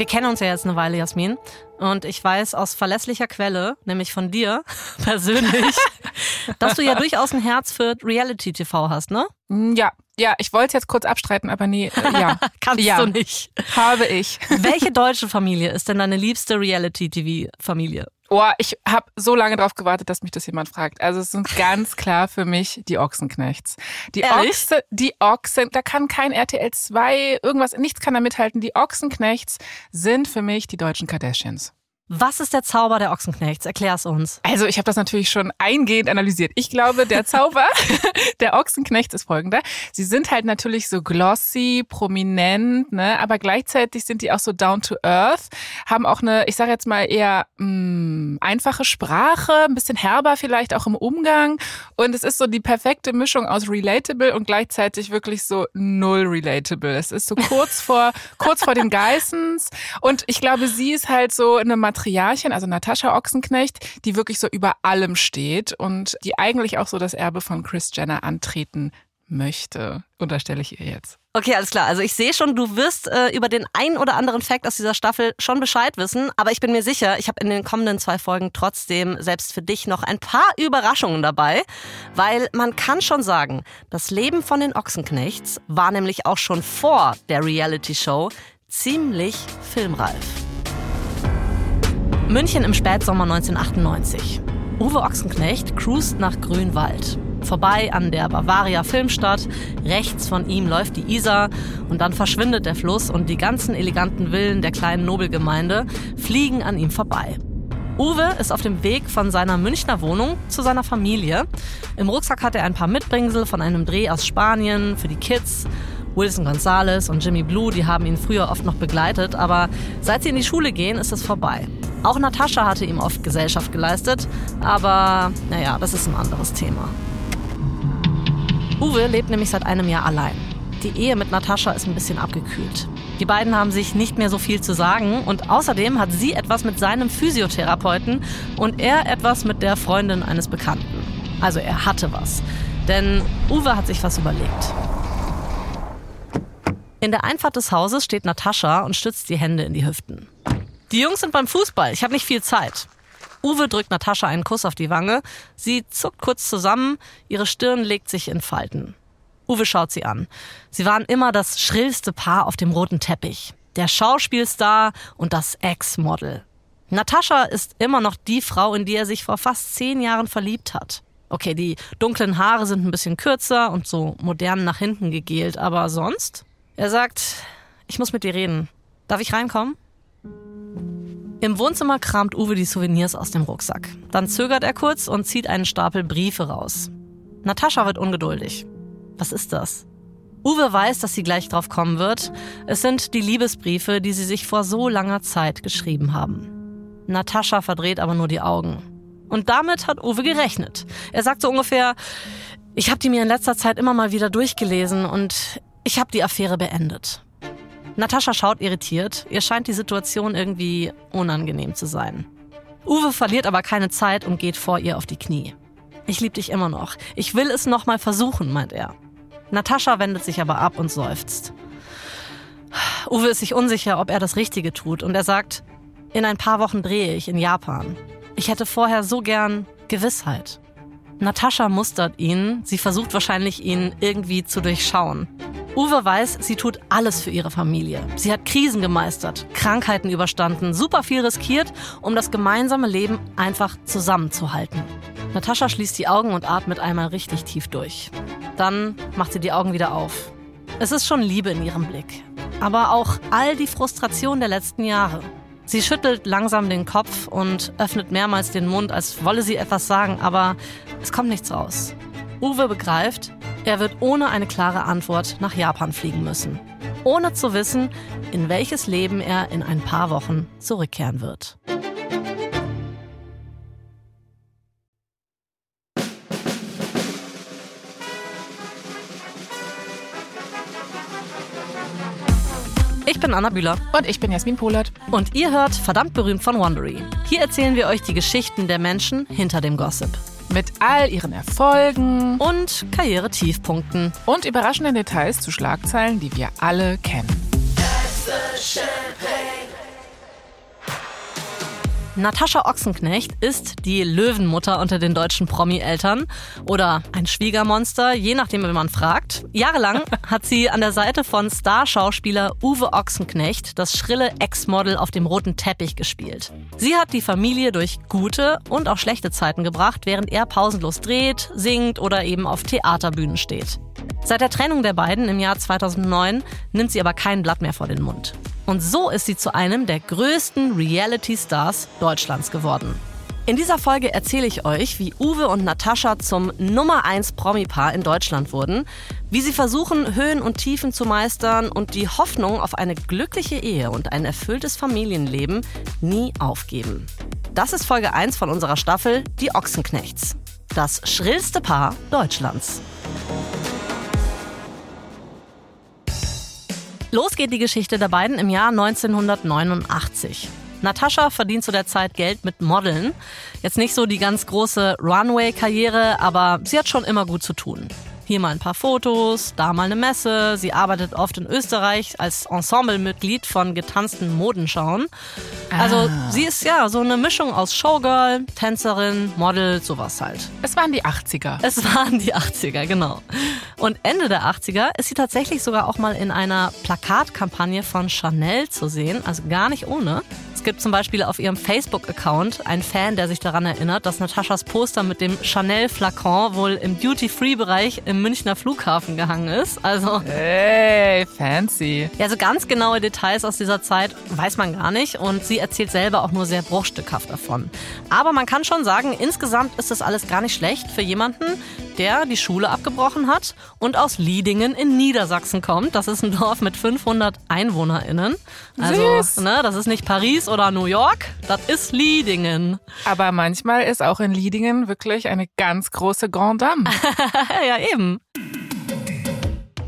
Wir kennen uns ja jetzt eine Weile, Jasmin. Und ich weiß aus verlässlicher Quelle, nämlich von dir persönlich, dass du ja durchaus ein Herz für Reality-TV hast, ne? Ja, ja, ich wollte es jetzt kurz abstreiten, aber nee, äh, ja. Kannst ja. du nicht. Habe ich. Welche deutsche Familie ist denn deine liebste Reality-TV-Familie? Oh, ich habe so lange drauf gewartet, dass mich das jemand fragt. Also es sind ganz klar für mich die Ochsenknechts. Die Ehrlich? Ochse, die Ochsen, da kann kein RTL 2, irgendwas, nichts kann da mithalten. Die Ochsenknechts sind für mich die deutschen Kardashians. Was ist der Zauber der Ochsenknechts? Erklär's uns. Also ich habe das natürlich schon eingehend analysiert. Ich glaube, der Zauber der Ochsenknechts ist folgender. Sie sind halt natürlich so glossy, prominent, ne? aber gleichzeitig sind die auch so down to earth, haben auch eine, ich sage jetzt mal eher mh, einfache Sprache, ein bisschen herber vielleicht auch im Umgang. Und es ist so die perfekte Mischung aus relatable und gleichzeitig wirklich so null relatable. Es ist so kurz vor, kurz vor den Geissens. Und ich glaube, sie ist halt so eine Matriarchin, also Natascha Ochsenknecht, die wirklich so über allem steht und die eigentlich auch so das Erbe von Chris Jenner antreten möchte, unterstelle ich ihr jetzt. Okay, alles klar. Also ich sehe schon, du wirst äh, über den einen oder anderen Fact aus dieser Staffel schon Bescheid wissen. Aber ich bin mir sicher, ich habe in den kommenden zwei Folgen trotzdem selbst für dich noch ein paar Überraschungen dabei. Weil man kann schon sagen, das Leben von den Ochsenknechts war nämlich auch schon vor der Reality-Show ziemlich filmreif. München im Spätsommer 1998. Uwe Ochsenknecht cruist nach Grünwald. Vorbei an der Bavaria Filmstadt. Rechts von ihm läuft die Isar und dann verschwindet der Fluss und die ganzen eleganten Villen der kleinen Nobelgemeinde fliegen an ihm vorbei. Uwe ist auf dem Weg von seiner Münchner Wohnung zu seiner Familie. Im Rucksack hat er ein paar Mitbringsel von einem Dreh aus Spanien für die Kids. Wilson Gonzalez und Jimmy Blue, die haben ihn früher oft noch begleitet, aber seit sie in die Schule gehen, ist es vorbei. Auch Natascha hatte ihm oft Gesellschaft geleistet, aber naja, das ist ein anderes Thema. Uwe lebt nämlich seit einem Jahr allein. Die Ehe mit Natascha ist ein bisschen abgekühlt. Die beiden haben sich nicht mehr so viel zu sagen und außerdem hat sie etwas mit seinem Physiotherapeuten und er etwas mit der Freundin eines Bekannten. Also er hatte was. Denn Uwe hat sich was überlegt. In der Einfahrt des Hauses steht Natascha und stützt die Hände in die Hüften. Die Jungs sind beim Fußball, ich habe nicht viel Zeit. Uwe drückt Natascha einen Kuss auf die Wange. Sie zuckt kurz zusammen, ihre Stirn legt sich in Falten. Uwe schaut sie an. Sie waren immer das schrillste Paar auf dem roten Teppich. Der Schauspielstar und das Ex-Model. Natascha ist immer noch die Frau, in die er sich vor fast zehn Jahren verliebt hat. Okay, die dunklen Haare sind ein bisschen kürzer und so modern nach hinten gegelt, aber sonst? Er sagt, ich muss mit dir reden. Darf ich reinkommen? Im Wohnzimmer kramt Uwe die Souvenirs aus dem Rucksack. Dann zögert er kurz und zieht einen Stapel Briefe raus. Natascha wird ungeduldig. Was ist das? Uwe weiß, dass sie gleich drauf kommen wird. Es sind die Liebesbriefe, die sie sich vor so langer Zeit geschrieben haben. Natascha verdreht aber nur die Augen. Und damit hat Uwe gerechnet. Er sagt so ungefähr, ich habe die mir in letzter Zeit immer mal wieder durchgelesen und ich habe die Affäre beendet. Natascha schaut irritiert. Ihr scheint die Situation irgendwie unangenehm zu sein. Uwe verliert aber keine Zeit und geht vor ihr auf die Knie. Ich liebe dich immer noch. Ich will es noch mal versuchen, meint er. Natascha wendet sich aber ab und seufzt. Uwe ist sich unsicher, ob er das Richtige tut und er sagt, in ein paar Wochen drehe ich in Japan. Ich hätte vorher so gern Gewissheit. Natascha mustert ihn, sie versucht wahrscheinlich ihn irgendwie zu durchschauen. Uwe weiß, sie tut alles für ihre Familie. Sie hat Krisen gemeistert, Krankheiten überstanden, super viel riskiert, um das gemeinsame Leben einfach zusammenzuhalten. Natascha schließt die Augen und atmet einmal richtig tief durch. Dann macht sie die Augen wieder auf. Es ist schon Liebe in ihrem Blick, aber auch all die Frustration der letzten Jahre. Sie schüttelt langsam den Kopf und öffnet mehrmals den Mund, als wolle sie etwas sagen, aber es kommt nichts raus. Uwe begreift, er wird ohne eine klare Antwort nach Japan fliegen müssen. Ohne zu wissen, in welches Leben er in ein paar Wochen zurückkehren wird. Ich bin Anna Bühler. Und ich bin Jasmin Polat. Und ihr hört verdammt berühmt von Wondery. Hier erzählen wir euch die Geschichten der Menschen hinter dem Gossip. Mit all ihren Erfolgen und Karriere-Tiefpunkten. und überraschenden Details zu Schlagzeilen, die wir alle kennen. Natascha Ochsenknecht ist die Löwenmutter unter den deutschen Promi-Eltern oder ein Schwiegermonster, je nachdem, wie man fragt. Jahrelang hat sie an der Seite von Starschauspieler Uwe Ochsenknecht das schrille Ex-Model auf dem roten Teppich gespielt. Sie hat die Familie durch gute und auch schlechte Zeiten gebracht, während er pausenlos dreht, singt oder eben auf Theaterbühnen steht. Seit der Trennung der beiden im Jahr 2009 nimmt sie aber kein Blatt mehr vor den Mund. Und so ist sie zu einem der größten Reality-Stars Deutschlands geworden. In dieser Folge erzähle ich euch, wie Uwe und Natascha zum Nummer 1 Promi-Paar in Deutschland wurden, wie sie versuchen, Höhen und Tiefen zu meistern und die Hoffnung auf eine glückliche Ehe und ein erfülltes Familienleben nie aufgeben. Das ist Folge 1 von unserer Staffel Die Ochsenknechts. Das schrillste Paar Deutschlands. Los geht die Geschichte der beiden im Jahr 1989. Natascha verdient zu der Zeit Geld mit Modeln. Jetzt nicht so die ganz große Runway-Karriere, aber sie hat schon immer gut zu tun. Hier mal ein paar Fotos, da mal eine Messe. Sie arbeitet oft in Österreich als Ensemblemitglied von getanzten Modenschauen. Also Ah. sie ist ja so eine Mischung aus Showgirl, Tänzerin, Model, sowas halt. Es waren die 80er. Es waren die 80er, genau. Und Ende der 80er ist sie tatsächlich sogar auch mal in einer Plakatkampagne von Chanel zu sehen, also gar nicht ohne. Es gibt zum Beispiel auf ihrem Facebook-Account einen Fan, der sich daran erinnert, dass Nataschas Poster mit dem Chanel-Flakon wohl im Duty-Free-Bereich im Münchner Flughafen gehangen ist. Also Hey, fancy. ja, so ganz genaue Details aus dieser Zeit weiß man gar nicht und sie erzählt selber auch nur sehr bruchstückhaft davon. Aber man kann schon sagen, insgesamt ist das alles gar nicht schlecht für jemanden, der die Schule abgebrochen hat und aus Liedingen in Niedersachsen kommt. Das ist ein Dorf mit 500 EinwohnerInnen. Also, Süß. ne, das ist nicht Paris oder New York, das ist Liedingen. Aber manchmal ist auch in Liedingen wirklich eine ganz große Grand Dame. ja, eben.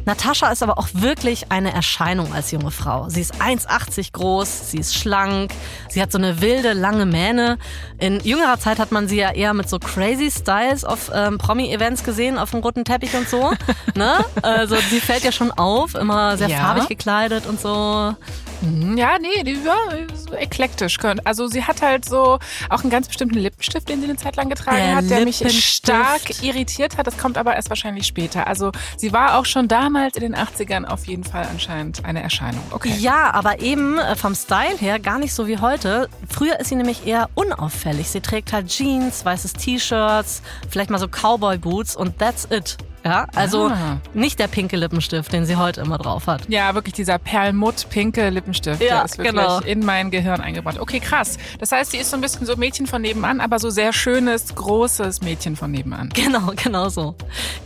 Natascha ist aber auch wirklich eine Erscheinung als junge Frau. Sie ist 1,80 groß, sie ist schlank, sie hat so eine wilde, lange Mähne. In jüngerer Zeit hat man sie ja eher mit so crazy Styles auf ähm, Promi-Events gesehen, auf dem roten Teppich und so. ne? Also sie fällt ja schon auf, immer sehr Ja. farbig gekleidet und so. Hm, Ja, nee, die war so eklektisch. Also sie hat halt so auch einen ganz bestimmten Lippenstift, den sie eine Zeit lang getragen Der hat, der mich stark irritiert hat. Das kommt aber erst wahrscheinlich später. Also sie war auch schon damals in den 80ern auf jeden Fall anscheinend eine Erscheinung. Okay. Ja, aber eben äh, vom Style her gar nicht so wie heute. Früher ist sie nämlich eher unauffällig. Sie trägt halt Jeans, weißes T-Shirts, vielleicht mal so Cowboy-Boots und that's it. Ja, also Ah. nicht der pinke Lippenstift, den sie heute immer drauf hat. Ja, wirklich dieser perlmutt-pinke Lippenstift, Ja, der ist wirklich genau. in mein Gehirn eingebrannt. Okay, krass. Das heißt, sie ist so ein bisschen so Mädchen von nebenan, aber so sehr schönes, großes Mädchen von nebenan. Genau, genau so.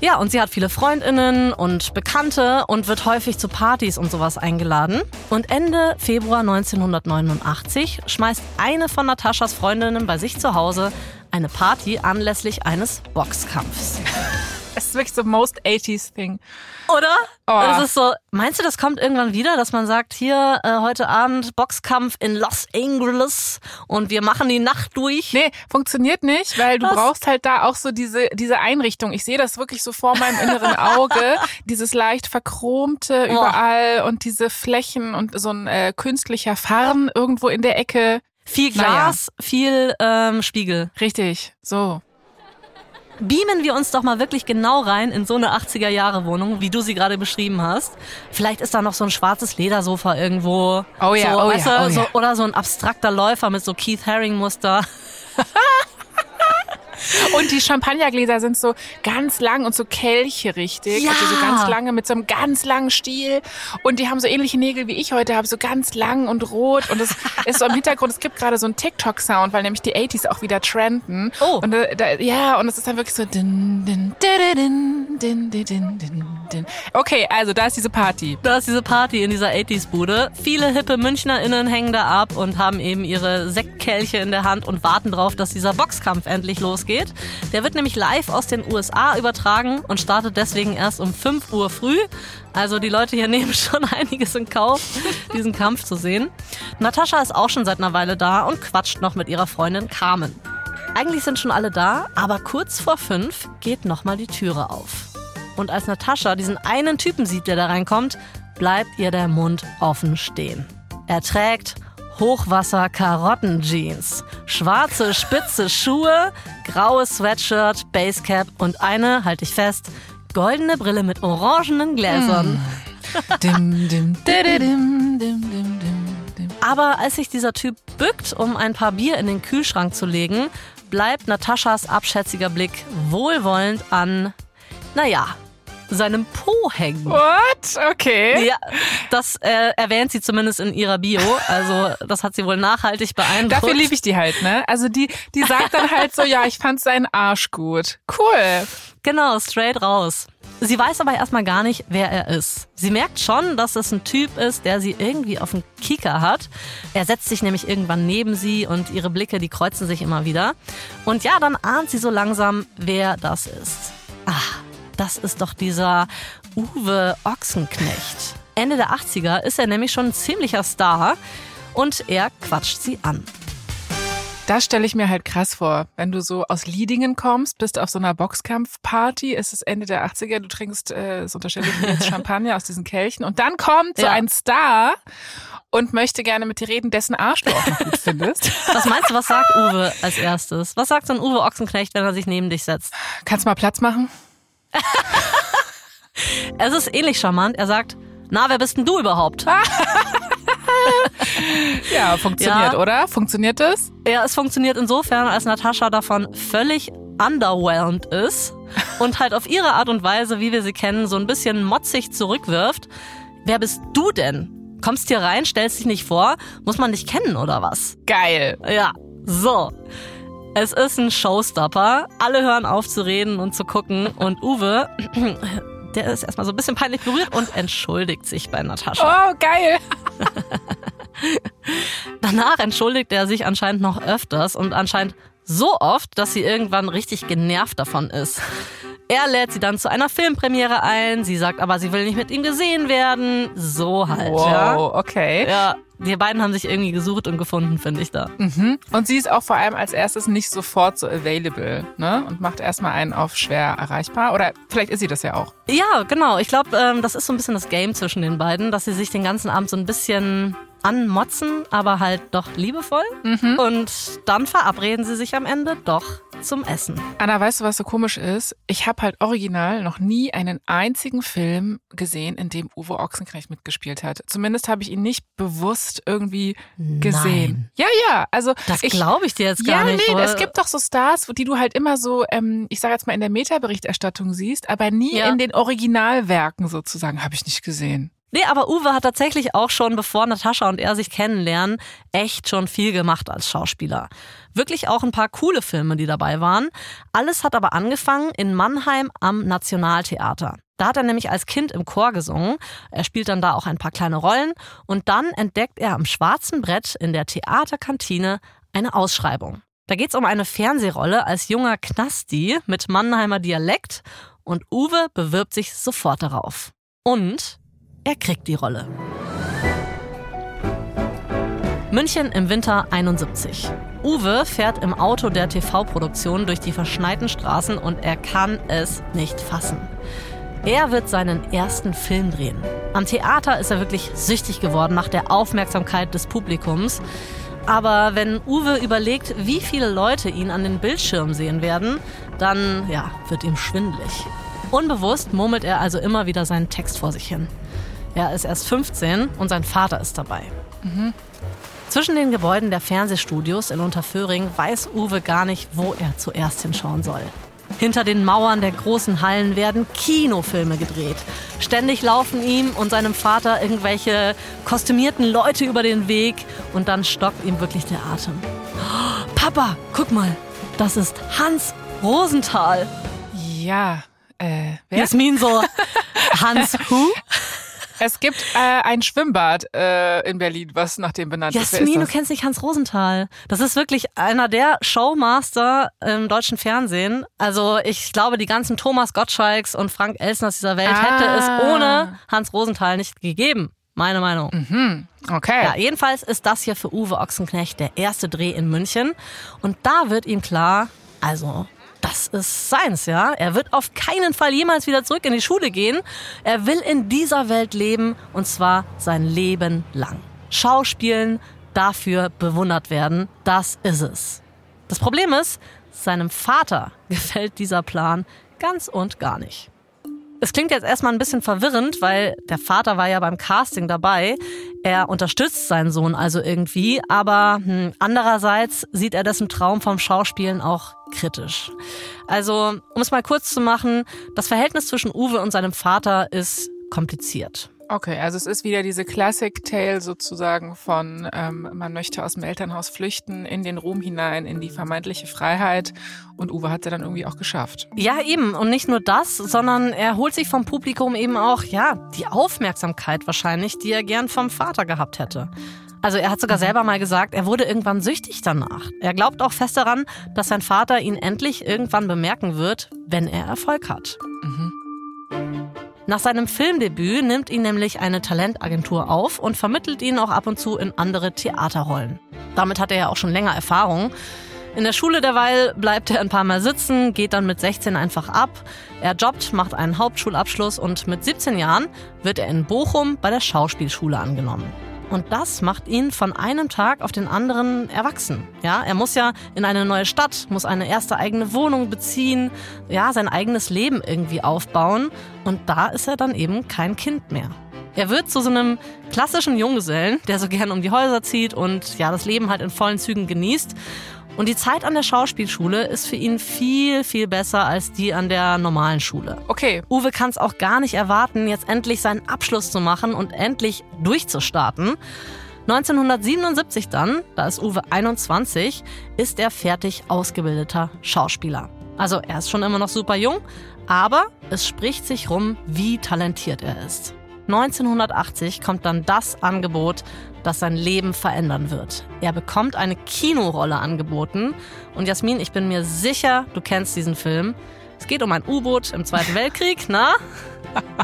Ja, und sie hat viele Freundinnen und Bekannte und wird häufig zu Partys und sowas eingeladen. Und Ende Februar 1989 schmeißt eine von Nataschas Freundinnen bei sich zu Hause eine Party anlässlich eines Boxkampfs. Das ist wirklich so most 80s Thing. Oder? Oh. Das ist so, meinst du, das kommt irgendwann wieder, dass man sagt, hier äh, heute Abend Boxkampf in Los Angeles und wir machen die Nacht durch? Nee, funktioniert nicht, weil du Was? brauchst halt da auch so diese, diese Einrichtung. Ich sehe das wirklich so vor meinem inneren Auge. dieses leicht verchromte überall und diese Flächen und so ein äh, künstlicher Farn irgendwo in der Ecke. Viel Naja. Glas, viel ähm, Spiegel. Richtig, so. Beamen wir uns doch mal wirklich genau rein in so eine 80er-Jahre-Wohnung, wie du sie gerade beschrieben hast. Vielleicht ist da noch so ein schwarzes Ledersofa irgendwo. Oh ja, so, oh ja, oh so, ja. Oder so ein abstrakter Läufer mit so Keith Haring-Muster. Und die Champagnergläser sind so ganz lang und so Kelche richtig. Ja. Also so ganz lange mit so einem ganz langen Stiel. Und die haben so ähnliche Nägel wie ich heute habe, so ganz lang und rot. Und es ist so im Hintergrund, es gibt gerade so einen TikTok-Sound, weil nämlich die 80s auch wieder trenden. Oh. Und da, da, ja, und es ist dann wirklich so. Din, din, din, din, din, din, din, din. Okay, also da ist diese Party. Da ist diese Party in dieser 80s-Bude. Viele hippe MünchnerInnen hängen da ab und haben eben ihre Sektkelche in der Hand und warten drauf, dass dieser Boxkampf endlich losgeht. Der wird nämlich live aus den USA übertragen und startet deswegen erst um 5 Uhr früh. Also die Leute hier nehmen schon einiges in Kauf, diesen Kampf zu sehen. Natascha ist auch schon seit einer Weile da und quatscht noch mit ihrer Freundin Carmen. Eigentlich sind schon alle da, aber kurz vor fünf geht nochmal die Türe auf. Und als Natascha diesen einen Typen sieht, der da reinkommt, bleibt ihr der Mund offen stehen. Er trägt Hochwasser-Karotten-Jeans, schwarze spitze Schuhe, graues Sweatshirt, Basecap und eine, halte ich fest, goldene Brille mit orangenen Gläsern. Dim, dim, dididim, dim, dim, dim, dim. Aber als sich dieser Typ bückt, um ein paar Bier in den Kühlschrank zu legen, bleibt Nataschas abschätziger Blick wohlwollend an, naja, seinem Po hängen. What? Okay. Ja, das äh, erwähnt sie zumindest in ihrer Bio. Also das hat sie wohl nachhaltig beeindruckt. Dafür liebe ich die halt, ne? Also die, die sagt dann halt so, ja, ich fand seinen Arsch gut. Cool. Genau, straight raus. Sie weiß aber erstmal gar nicht, wer er ist. Sie merkt schon, dass es ein Typ ist, der sie irgendwie auf den Kieker hat. Er setzt sich nämlich irgendwann neben sie und ihre Blicke, die kreuzen sich immer wieder. Und ja, dann ahnt sie so langsam, wer das ist. Ah, das ist doch dieser Uwe Ochsenknecht. Ende der 80er ist er nämlich schon ein ziemlicher Star und er quatscht sie an. Das stelle ich mir halt krass vor. Wenn du so aus Liedingen kommst, bist auf so einer Boxkampfparty, es ist Ende der 80er, du trinkst, äh, das unterstelle ich mir jetzt Champagner aus diesen Kelchen und dann kommt so Ja. ein Star und möchte gerne mit dir reden, dessen Arsch du auch noch gut findest. Was meinst du, was sagt Uwe als erstes? Was sagt so ein Uwe Ochsenknecht, wenn er sich neben dich setzt? Kannst du mal Platz machen? Es ist ähnlich charmant. Er sagt, na, wer bist denn du überhaupt? Ja, funktioniert, Ja. oder? Funktioniert das? Ja, es funktioniert insofern, als Natascha davon völlig underwhelmed ist und halt auf ihre Art und Weise, wie wir sie kennen, so ein bisschen motzig zurückwirft. Wer bist du denn? Kommst hier rein, stellst dich nicht vor, muss man dich kennen oder was? Geil. Ja, so. Es ist ein Showstopper. Alle hören auf zu reden und zu gucken und Uwe, der ist erstmal so ein bisschen peinlich berührt und entschuldigt sich bei Natascha. Oh, geil. Danach entschuldigt er sich anscheinend noch öfters und anscheinend so oft, dass sie irgendwann richtig genervt davon ist. Er lädt sie dann zu einer Filmpremiere ein, sie sagt aber, sie will nicht mit ihm gesehen werden. So halt, ja. Wow, okay. Ja, die beiden haben sich irgendwie gesucht und gefunden, finde ich da. Mhm. Und sie ist auch vor allem als erstes nicht sofort so available, ne? Und macht erstmal einen auf schwer erreichbar. Oder vielleicht ist sie das ja auch. Ja, genau. Ich glaube, ähm, das ist so ein bisschen das Game zwischen den beiden, dass sie sich den ganzen Abend so ein bisschen anmotzen, aber halt doch liebevoll. Und dann verabreden sie sich am Ende doch zum Essen. Anna, weißt du, was so komisch ist? Ich habe halt original noch nie einen einzigen Film gesehen, in dem Uwe Ochsenknecht mitgespielt hat. Zumindest habe ich ihn nicht bewusst irgendwie gesehen. Nein. Ja, ja. Also Das ich, glaube ich dir jetzt ja, gar nicht. nee, weil- es gibt doch so Stars, die du halt immer so, ähm, ich sage jetzt mal in der Metaberichterstattung siehst, aber nie Ja. in den Originalwerken sozusagen, habe ich nicht gesehen. Nee, aber Uwe hat tatsächlich auch schon, bevor Natascha und er sich kennenlernen, echt schon viel gemacht als Schauspieler. Wirklich auch ein paar coole Filme, die dabei waren. Alles hat aber angefangen in Mannheim am Nationaltheater. Da hat er nämlich als Kind im Chor gesungen. Er spielt dann da auch ein paar kleine Rollen. Und dann entdeckt er am schwarzen Brett in der Theaterkantine eine Ausschreibung. Da geht's um eine Fernsehrolle als junger Knasti mit Mannheimer Dialekt. Und Uwe bewirbt sich sofort darauf. Und er kriegt die Rolle. München im Winter 71. Uwe fährt im Auto der TV-Produktion durch die verschneiten Straßen und er kann es nicht fassen. Er wird seinen ersten Film drehen. Am Theater ist er wirklich süchtig geworden nach der Aufmerksamkeit des Publikums. Aber wenn Uwe überlegt, wie viele Leute ihn an den Bildschirmen sehen werden, dann ja, wird ihm schwindelig. Unbewusst murmelt er also immer wieder seinen Text vor sich hin. Er ist erst 15 und sein Vater ist dabei. Zwischen den Gebäuden der Fernsehstudios in Unterföhring weiß Uwe gar nicht, wo er zuerst hinschauen soll. Hinter den Mauern der großen Hallen werden Kinofilme gedreht. Ständig laufen ihm und seinem Vater irgendwelche kostümierten Leute über den Weg und dann stockt ihm wirklich der Atem. Oh, Papa, guck mal, das ist Hans Rosenthal. Ja, äh, wer? Jasmin so, Hans Who? Es gibt äh, ein Schwimmbad äh, in Berlin, was nach dem benannt ist. Wer Jasmin, du ist kennst nicht Hans Rosenthal. Das ist wirklich einer der Showmaster im deutschen Fernsehen. Also ich glaube, die ganzen Thomas Gottschalks und Frank Elsners dieser Welt hätte Ah. es ohne Hans Rosenthal nicht gegeben. Meine Meinung. Mhm, okay. Ja, jedenfalls ist das hier für Uwe Ochsenknecht der erste Dreh in München. Und da wird ihm klar, also das ist seins, ja. Er wird auf keinen Fall jemals wieder zurück in die Schule gehen. Er will in dieser Welt leben und zwar sein Leben lang. Schauspielen, dafür bewundert werden. Das ist es. Das Problem ist, seinem Vater gefällt dieser Plan ganz und gar nicht. Es klingt jetzt erstmal ein bisschen verwirrend, weil der Vater war ja beim Casting dabei. Er unterstützt seinen Sohn also irgendwie, aber hm, andererseits sieht er dessen Traum vom Schauspielen auch kritisch. Also, um es mal kurz zu machen, das Verhältnis zwischen Uwe und seinem Vater ist kompliziert. Okay, also es ist wieder diese Classic Tale sozusagen von, ähm, man möchte aus dem Elternhaus flüchten, in den Ruhm hinein, in die vermeintliche Freiheit. Und Uwe hat es dann irgendwie auch geschafft. Ja, eben. Und nicht nur das, sondern er holt sich vom Publikum eben auch, ja, die Aufmerksamkeit wahrscheinlich, die er gern vom Vater gehabt hätte. Also er hat sogar selber mal gesagt, er wurde irgendwann süchtig danach. Er glaubt auch fest daran, dass sein Vater ihn endlich irgendwann bemerken wird, wenn er Erfolg hat. Nach seinem Filmdebüt nimmt ihn nämlich eine Talentagentur auf und vermittelt ihn auch ab und zu in andere Theaterrollen. Damit hat er ja auch schon länger Erfahrung. In der Schule derweil bleibt er ein paar Mal sitzen, geht dann mit 16 einfach ab. Er jobbt, macht einen Hauptschulabschluss und mit 17 Jahren wird er in Bochum bei der Schauspielschule angenommen. Und das macht ihn von einem Tag auf den anderen erwachsen. Ja, er muss ja in eine neue Stadt, muss eine erste eigene Wohnung beziehen, ja, sein eigenes Leben irgendwie aufbauen. Und da ist er dann eben kein Kind mehr. Er wird zu so einem klassischen Junggesellen, der so gern um die Häuser zieht und ja, das Leben halt in vollen Zügen genießt. Und die Zeit an der Schauspielschule ist für ihn viel, viel besser als die an der normalen Schule. Okay. Uwe kann es auch gar nicht erwarten, jetzt endlich seinen Abschluss zu machen und endlich durchzustarten. 1977 dann, da ist Uwe 21, ist er fertig ausgebildeter Schauspieler. Also er ist schon immer noch super jung, aber es spricht sich rum, wie talentiert er ist. 1980 kommt dann das Angebot, das sein Leben verändern wird. Er bekommt eine Kinorolle angeboten. Und Jasmin, ich bin mir sicher, du kennst diesen Film. Es geht um ein U-Boot im Zweiten Weltkrieg, na?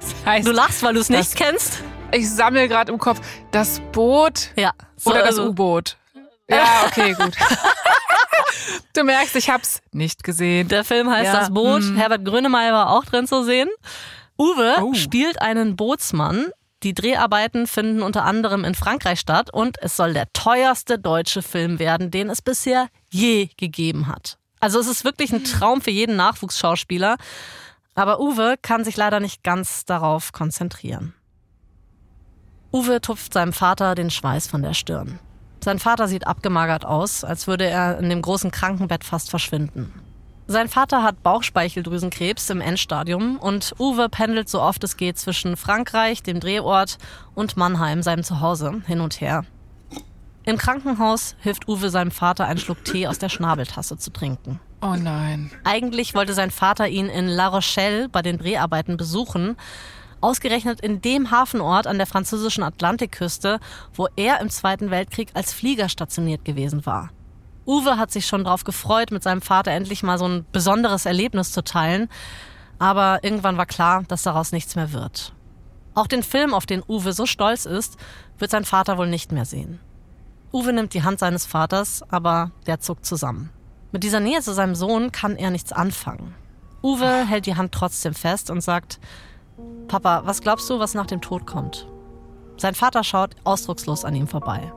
Das heißt, du lachst, weil du es nicht kennst? Ich sammle gerade im Kopf das Boot ja, so, oder das also, U-Boot. Ja, okay, gut. Du merkst, ich hab's nicht gesehen. Der Film heißt ja. Das Boot. Hm. Herbert Grönemeyer war auch drin zu sehen. Uwe oh. spielt einen Bootsmann, die Dreharbeiten finden unter anderem in Frankreich statt und es soll der teuerste deutsche Film werden, den es bisher je gegeben hat. Also es ist wirklich ein Traum für jeden Nachwuchsschauspieler. Aber Uwe kann sich leider nicht ganz darauf konzentrieren. Uwe tupft seinem Vater den Schweiß von der Stirn. Sein Vater sieht abgemagert aus, als würde er in dem großen Krankenbett fast verschwinden. Sein Vater hat Bauchspeicheldrüsenkrebs im Endstadium und Uwe pendelt so oft es geht zwischen Frankreich, dem Drehort, und Mannheim, seinem Zuhause, hin und her. Im Krankenhaus hilft Uwe seinem Vater einen Schluck Tee aus der Schnabeltasse zu trinken. Oh nein. Eigentlich wollte sein Vater ihn in La Rochelle bei den Dreharbeiten besuchen, ausgerechnet in dem Hafenort an der französischen Atlantikküste, wo er im Zweiten Weltkrieg als Flieger stationiert gewesen war. Uwe hat sich schon darauf gefreut, mit seinem Vater endlich mal so ein besonderes Erlebnis zu teilen. Aber irgendwann war klar, dass daraus nichts mehr wird. Auch den Film, auf den Uwe so stolz ist, wird sein Vater wohl nicht mehr sehen. Uwe nimmt die Hand seines Vaters, aber der zuckt zusammen. Mit dieser Nähe zu seinem Sohn kann er nichts anfangen. Uwe hält die Hand trotzdem fest und sagt, Papa, was glaubst du, was nach dem Tod kommt? Sein Vater schaut ausdruckslos an ihm vorbei.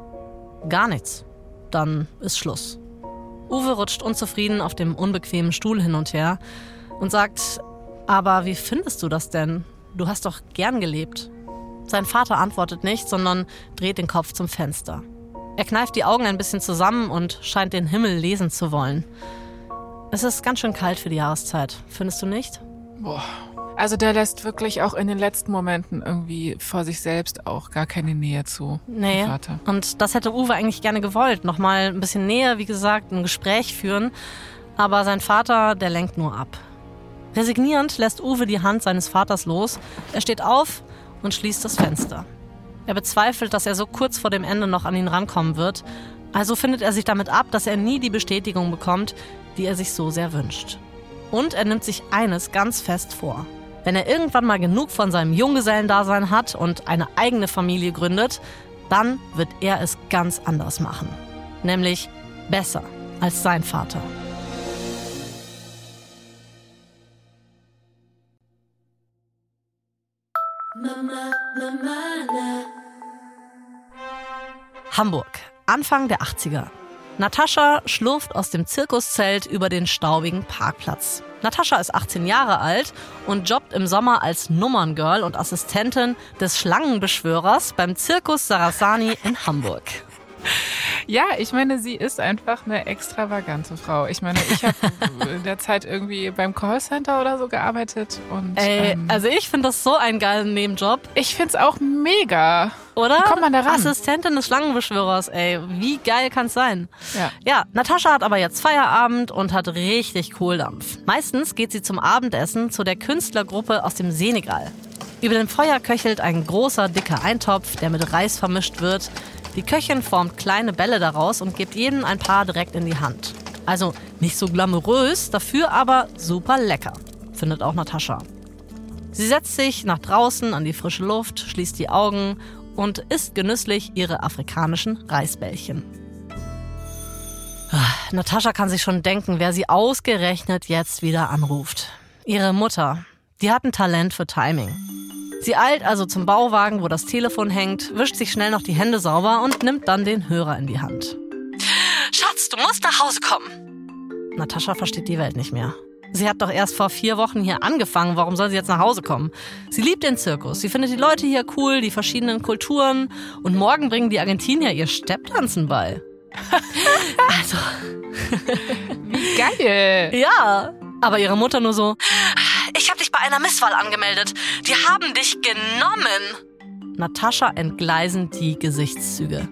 Gar nichts dann ist Schluss. Uwe rutscht unzufrieden auf dem unbequemen Stuhl hin und her und sagt, aber wie findest du das denn? Du hast doch gern gelebt. Sein Vater antwortet nicht, sondern dreht den Kopf zum Fenster. Er kneift die Augen ein bisschen zusammen und scheint den Himmel lesen zu wollen. Es ist ganz schön kalt für die Jahreszeit, findest du nicht? Boah, also der lässt wirklich auch in den letzten Momenten irgendwie vor sich selbst auch gar keine Nähe zu. Nee. Vater. Und das hätte Uwe eigentlich gerne gewollt. Nochmal ein bisschen Nähe, wie gesagt, ein Gespräch führen. Aber sein Vater, der lenkt nur ab. Resignierend lässt Uwe die Hand seines Vaters los. Er steht auf und schließt das Fenster. Er bezweifelt, dass er so kurz vor dem Ende noch an ihn rankommen wird. Also findet er sich damit ab, dass er nie die Bestätigung bekommt, die er sich so sehr wünscht. Und er nimmt sich eines ganz fest vor. Wenn er irgendwann mal genug von seinem Junggesellendasein hat und eine eigene Familie gründet, dann wird er es ganz anders machen. Nämlich besser als sein Vater. Hamburg, Anfang der 80er. Natascha schlurft aus dem Zirkuszelt über den staubigen Parkplatz. Natascha ist 18 Jahre alt und jobbt im Sommer als Nummerngirl und Assistentin des Schlangenbeschwörers beim Zirkus Sarasani in Hamburg. Ja, ich meine, sie ist einfach eine extravagante Frau. Ich meine, ich habe in der Zeit irgendwie beim Callcenter oder so gearbeitet und Ey, ähm, also ich finde das so einen geilen Nebenjob, ich find's auch mega. oder? Wie kommt man da ran? Assistentin des Schlangenbeschwörers, ey, wie geil kann's sein? Ja. Ja, Natascha hat aber jetzt Feierabend und hat richtig Kohldampf. Meistens geht sie zum Abendessen zu der Künstlergruppe aus dem Senegal. Über dem Feuer köchelt ein großer, dicker Eintopf, der mit Reis vermischt wird. Die Köchin formt kleine Bälle daraus und gibt jedem ein paar direkt in die Hand. Also nicht so glamourös, dafür aber super lecker, findet auch Natascha. Sie setzt sich nach draußen an die frische Luft, schließt die Augen und isst genüsslich ihre afrikanischen Reisbällchen. Ah, Natascha kann sich schon denken, wer sie ausgerechnet jetzt wieder anruft. Ihre Mutter. Die hat ein Talent für Timing. Sie eilt also zum Bauwagen, wo das Telefon hängt, wischt sich schnell noch die Hände sauber und nimmt dann den Hörer in die Hand. Schatz, du musst nach Hause kommen. Natascha versteht die Welt nicht mehr. Sie hat doch erst vor vier Wochen hier angefangen. Warum soll sie jetzt nach Hause kommen? Sie liebt den Zirkus. Sie findet die Leute hier cool, die verschiedenen Kulturen. Und morgen bringen die Argentinier ihr Stepptanzen bei. also, Geil. ja. Aber ihre Mutter nur so. Ich habe dich bei einer Misswahl angemeldet. Die haben dich genommen. Natascha entgleisen die Gesichtszüge.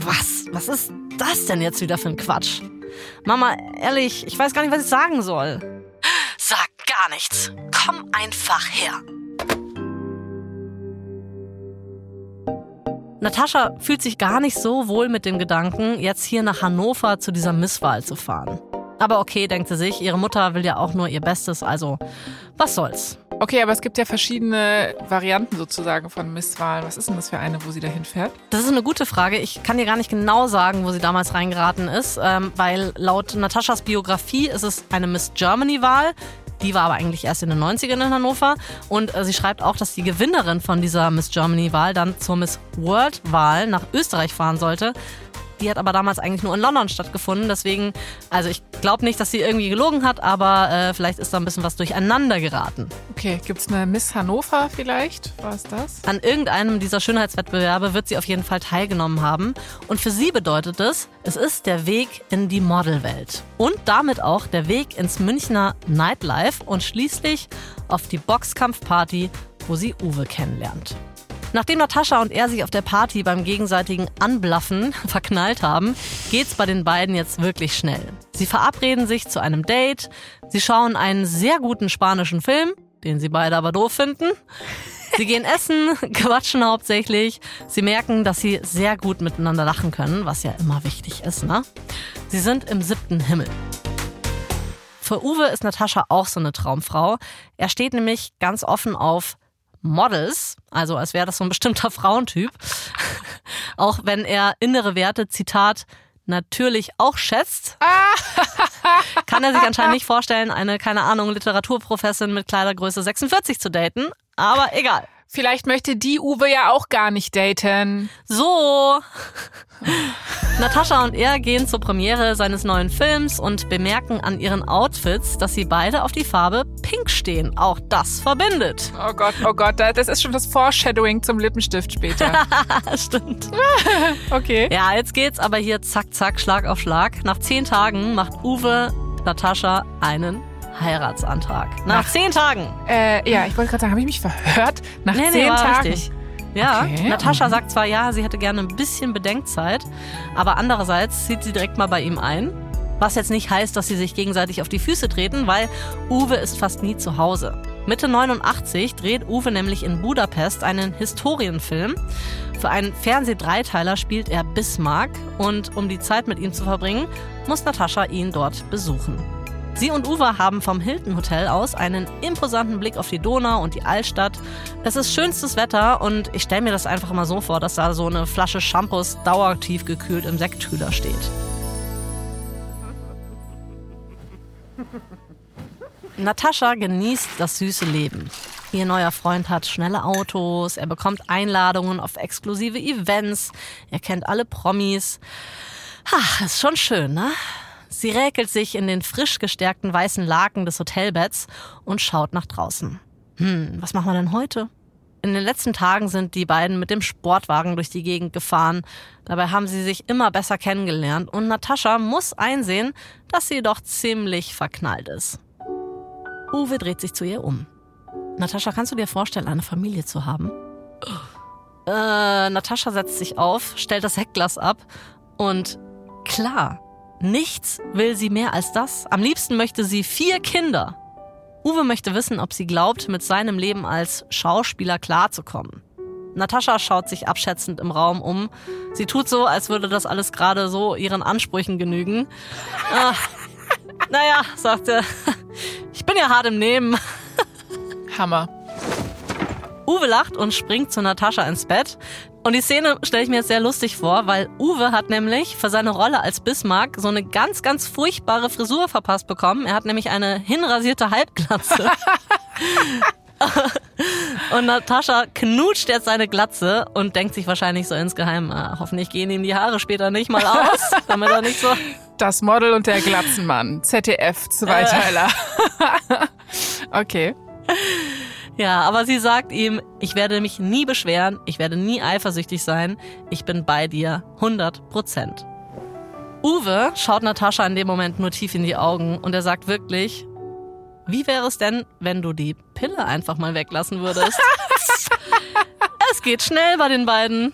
Was? Was ist das denn jetzt wieder für ein Quatsch? Mama, ehrlich, ich weiß gar nicht, was ich sagen soll. Sag gar nichts. Komm einfach her. Natascha fühlt sich gar nicht so wohl mit dem Gedanken, jetzt hier nach Hannover zu dieser Misswahl zu fahren. Aber okay, denkt sie sich, ihre Mutter will ja auch nur ihr Bestes, also was soll's. Okay, aber es gibt ja verschiedene Varianten sozusagen von Misswahlen. Was ist denn das für eine, wo sie dahin fährt? Das ist eine gute Frage. Ich kann dir gar nicht genau sagen, wo sie damals reingeraten ist, ähm, weil laut Nataschas Biografie ist es eine Miss Germany-Wahl. Die war aber eigentlich erst in den 90ern in Hannover. Und äh, sie schreibt auch, dass die Gewinnerin von dieser Miss Germany-Wahl dann zur Miss World-Wahl nach Österreich fahren sollte. Die hat aber damals eigentlich nur in London stattgefunden. Deswegen, also ich glaube nicht, dass sie irgendwie gelogen hat, aber äh, vielleicht ist da ein bisschen was durcheinander geraten. Okay, gibt's eine Miss Hannover vielleicht? War es das? An irgendeinem dieser Schönheitswettbewerbe wird sie auf jeden Fall teilgenommen haben. Und für sie bedeutet es, es ist der Weg in die Modelwelt. Und damit auch der Weg ins Münchner Nightlife und schließlich auf die Boxkampfparty, wo sie Uwe kennenlernt. Nachdem Natascha und er sich auf der Party beim gegenseitigen Anblaffen verknallt haben, geht's bei den beiden jetzt wirklich schnell. Sie verabreden sich zu einem Date, sie schauen einen sehr guten spanischen Film, den sie beide aber doof finden. Sie gehen essen, quatschen hauptsächlich. Sie merken, dass sie sehr gut miteinander lachen können, was ja immer wichtig ist, ne? Sie sind im siebten Himmel. Für Uwe ist Natascha auch so eine Traumfrau. Er steht nämlich ganz offen auf Models, also als wäre das so ein bestimmter Frauentyp. auch wenn er innere Werte, Zitat, natürlich auch schätzt, kann er sich anscheinend nicht vorstellen, eine, keine Ahnung, Literaturprofessorin mit Kleidergröße 46 zu daten. Aber egal. Vielleicht möchte die Uwe ja auch gar nicht daten. So. Natascha und er gehen zur Premiere seines neuen Films und bemerken an ihren Outfits, dass sie beide auf die Farbe Pink stehen. Auch das verbindet. Oh Gott, oh Gott, da- das ist schon das Foreshadowing zum Lippenstift später. Stimmt. Okay. Ja, jetzt geht's aber hier zack, zack, Schlag auf Schlag. Nach zehn Tagen macht Uwe Natascha einen Heiratsantrag. Nach Ach. zehn Tagen. Äh, ja, ich wollte gerade sagen, habe ich mich verhört? Nach Nee, nee, zehn war Tagen. richtig. Ja, Okay. Natascha sagt zwar ja, sie hätte gerne ein bisschen Bedenkzeit, aber andererseits zieht sie direkt mal bei ihm ein. Was jetzt nicht heißt, dass sie sich gegenseitig auf die Füße treten, weil Uwe ist fast nie zu Hause. Mitte 89 dreht Uwe nämlich in Budapest einen Historienfilm. Für einen Fernsehdreiteiler spielt er Bismarck und um die Zeit mit ihm zu verbringen, muss Natascha ihn dort besuchen. Sie und Uwe haben vom Hilton Hotel aus einen imposanten Blick auf die Donau und die Altstadt. Es ist schönstes Wetter und ich stelle mir das einfach mal so vor, dass da so eine Flasche Shampoos dauertief gekühlt im Sektkühler steht. Natascha genießt das süße Leben. Ihr neuer Freund hat schnelle Autos, er bekommt Einladungen auf exklusive Events, er kennt alle Promis. Ha, ist schon schön, ne? Sie räkelt sich in den frisch gestärkten weißen Laken des Hotelbetts und schaut nach draußen. Hm, was machen wir denn heute? In den letzten Tagen sind die beiden mit dem Sportwagen durch die Gegend gefahren. Dabei haben sie sich immer besser kennengelernt und Natascha muss einsehen, dass sie doch ziemlich verknallt ist. Uwe dreht sich zu ihr um. Natascha, kannst du dir vorstellen, eine Familie zu haben? Äh, Natascha setzt sich auf, stellt das Heckglas ab und klar, nichts will sie mehr als das. Am liebsten möchte sie vier Kinder. Uwe möchte wissen, ob sie glaubt, mit seinem Leben als Schauspieler klarzukommen. Natascha schaut sich abschätzend im Raum um. Sie tut so, als würde das alles gerade so ihren Ansprüchen genügen. Ach, naja, sagt er, ich bin ja hart im Nehmen. Hammer. Uwe lacht und springt zu Natascha ins Bett. Und die Szene stelle ich mir jetzt sehr lustig vor, weil Uwe hat nämlich für seine Rolle als Bismarck so eine ganz, ganz furchtbare Frisur verpasst bekommen. Er hat nämlich eine hinrasierte Halbglatze. und Natascha knutscht jetzt seine Glatze und denkt sich wahrscheinlich so insgeheim, ah, hoffentlich gehen ihm die Haare später nicht mal aus, damit er nicht so... Das Model und der Glatzenmann. ZDF, Zweiteiler. okay. Ja, aber sie sagt ihm, ich werde mich nie beschweren, ich werde nie eifersüchtig sein, ich bin bei dir 100 Prozent. Uwe schaut Natascha in dem Moment nur tief in die Augen und er sagt wirklich, wie wäre es denn, wenn du die Pille einfach mal weglassen würdest? es geht schnell bei den beiden.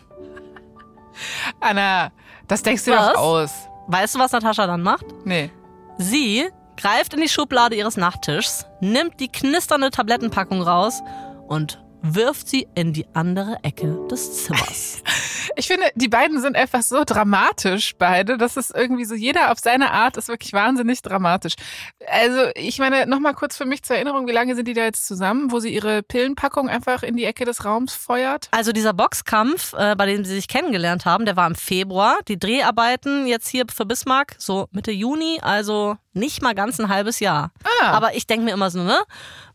Anna, das denkst du Was? doch aus. Weißt du, was Natascha dann macht? Nee. Sie greift in die Schublade ihres Nachttischs, nimmt die knisternde Tablettenpackung raus und wirft sie in die andere Ecke des Zimmers. Ich finde, die beiden sind einfach so dramatisch, beide. Das ist irgendwie so, jeder auf seine Art ist wirklich wahnsinnig dramatisch. Also, ich meine, nochmal kurz für mich zur Erinnerung, wie lange sind die da jetzt zusammen, wo sie ihre Pillenpackung einfach in die Ecke des Raums feuert? Also dieser Boxkampf, äh, bei dem sie sich kennengelernt haben, der war im Februar. Die Dreharbeiten jetzt hier für Bismarck so Mitte Juni, also nicht mal ganz ein halbes Jahr. Ah. Aber ich denke mir immer so, ne?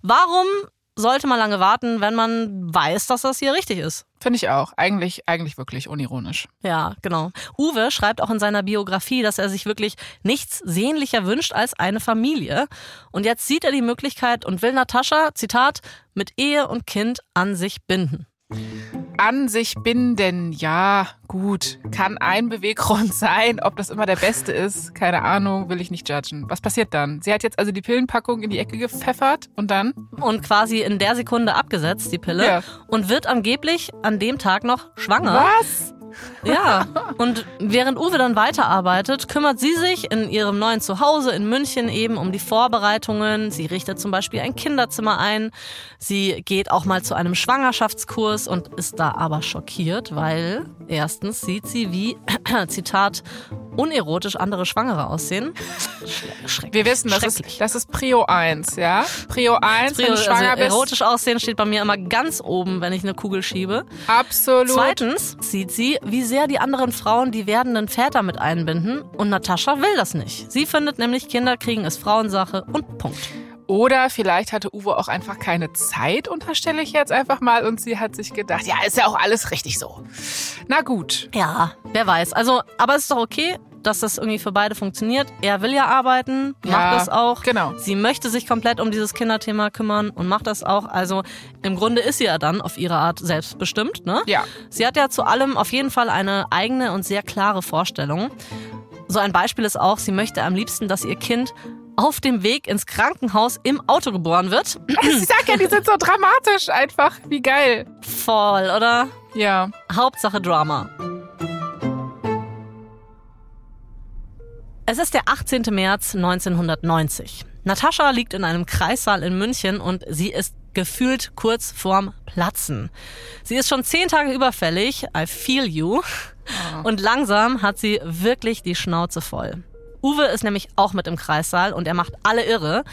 Warum sollte man lange warten, wenn man weiß, dass das hier richtig ist? Finde ich auch. Eigentlich, eigentlich wirklich unironisch. Ja, genau. Uwe schreibt auch in seiner Biografie, dass er sich wirklich nichts sehnlicher wünscht als eine Familie. Und jetzt sieht er die Möglichkeit und will Natascha, Zitat, mit Ehe und Kind an sich binden. An sich binden, ja, gut. Kann ein Beweggrund sein. Ob das immer der beste ist, keine Ahnung, will ich nicht judgen. Was passiert dann? Sie hat jetzt also die Pillenpackung in die Ecke gepfeffert und dann? Und quasi in der Sekunde abgesetzt, die Pille. Ja. Und wird angeblich an dem Tag noch schwanger. Was? Ja, und während Uwe dann weiterarbeitet, kümmert sie sich in ihrem neuen Zuhause in München eben um die Vorbereitungen. Sie richtet zum Beispiel ein Kinderzimmer ein. Sie geht auch mal zu einem Schwangerschaftskurs und ist da aber schockiert, weil erstens sieht sie, wie, Zitat, unerotisch andere Schwangere aussehen. Schrecklich. Wir wissen, das ist, das ist Prio 1, ja? Prio 1, wenn du also schwanger bist. erotisch aussehen steht bei mir immer ganz oben, wenn ich eine Kugel schiebe. Absolut. Zweitens sieht sie, wie sehr die anderen Frauen die werdenden Väter mit einbinden und Natascha will das nicht. Sie findet nämlich, Kinder kriegen ist Frauensache und Punkt. Oder vielleicht hatte Uwe auch einfach keine Zeit, unterstelle ich jetzt einfach mal. Und sie hat sich gedacht, ja, ist ja auch alles richtig so. Na gut. Ja, wer weiß. Also, aber es ist doch okay, dass das irgendwie für beide funktioniert. Er will ja arbeiten, macht Ja, das auch. genau. Sie möchte sich komplett um dieses Kinderthema kümmern und macht das auch. Also im Grunde ist sie ja dann auf ihre Art selbstbestimmt, ne? Ja. Sie hat ja zu allem auf jeden Fall eine eigene und sehr klare Vorstellung. So ein Beispiel ist auch, sie möchte am liebsten, dass ihr Kind auf dem Weg ins Krankenhaus im Auto geboren wird. Ich sag ja, die sind so dramatisch einfach. Wie geil. Voll, oder? Ja. Hauptsache Drama. Es ist der 18. März 1990. Natascha liegt in einem Kreissaal in München und sie ist gefühlt kurz vorm Platzen. Sie ist schon zehn Tage überfällig, I feel you. Und langsam hat sie wirklich die Schnauze voll. Uwe ist nämlich auch mit im Kreissaal und er macht alle irre.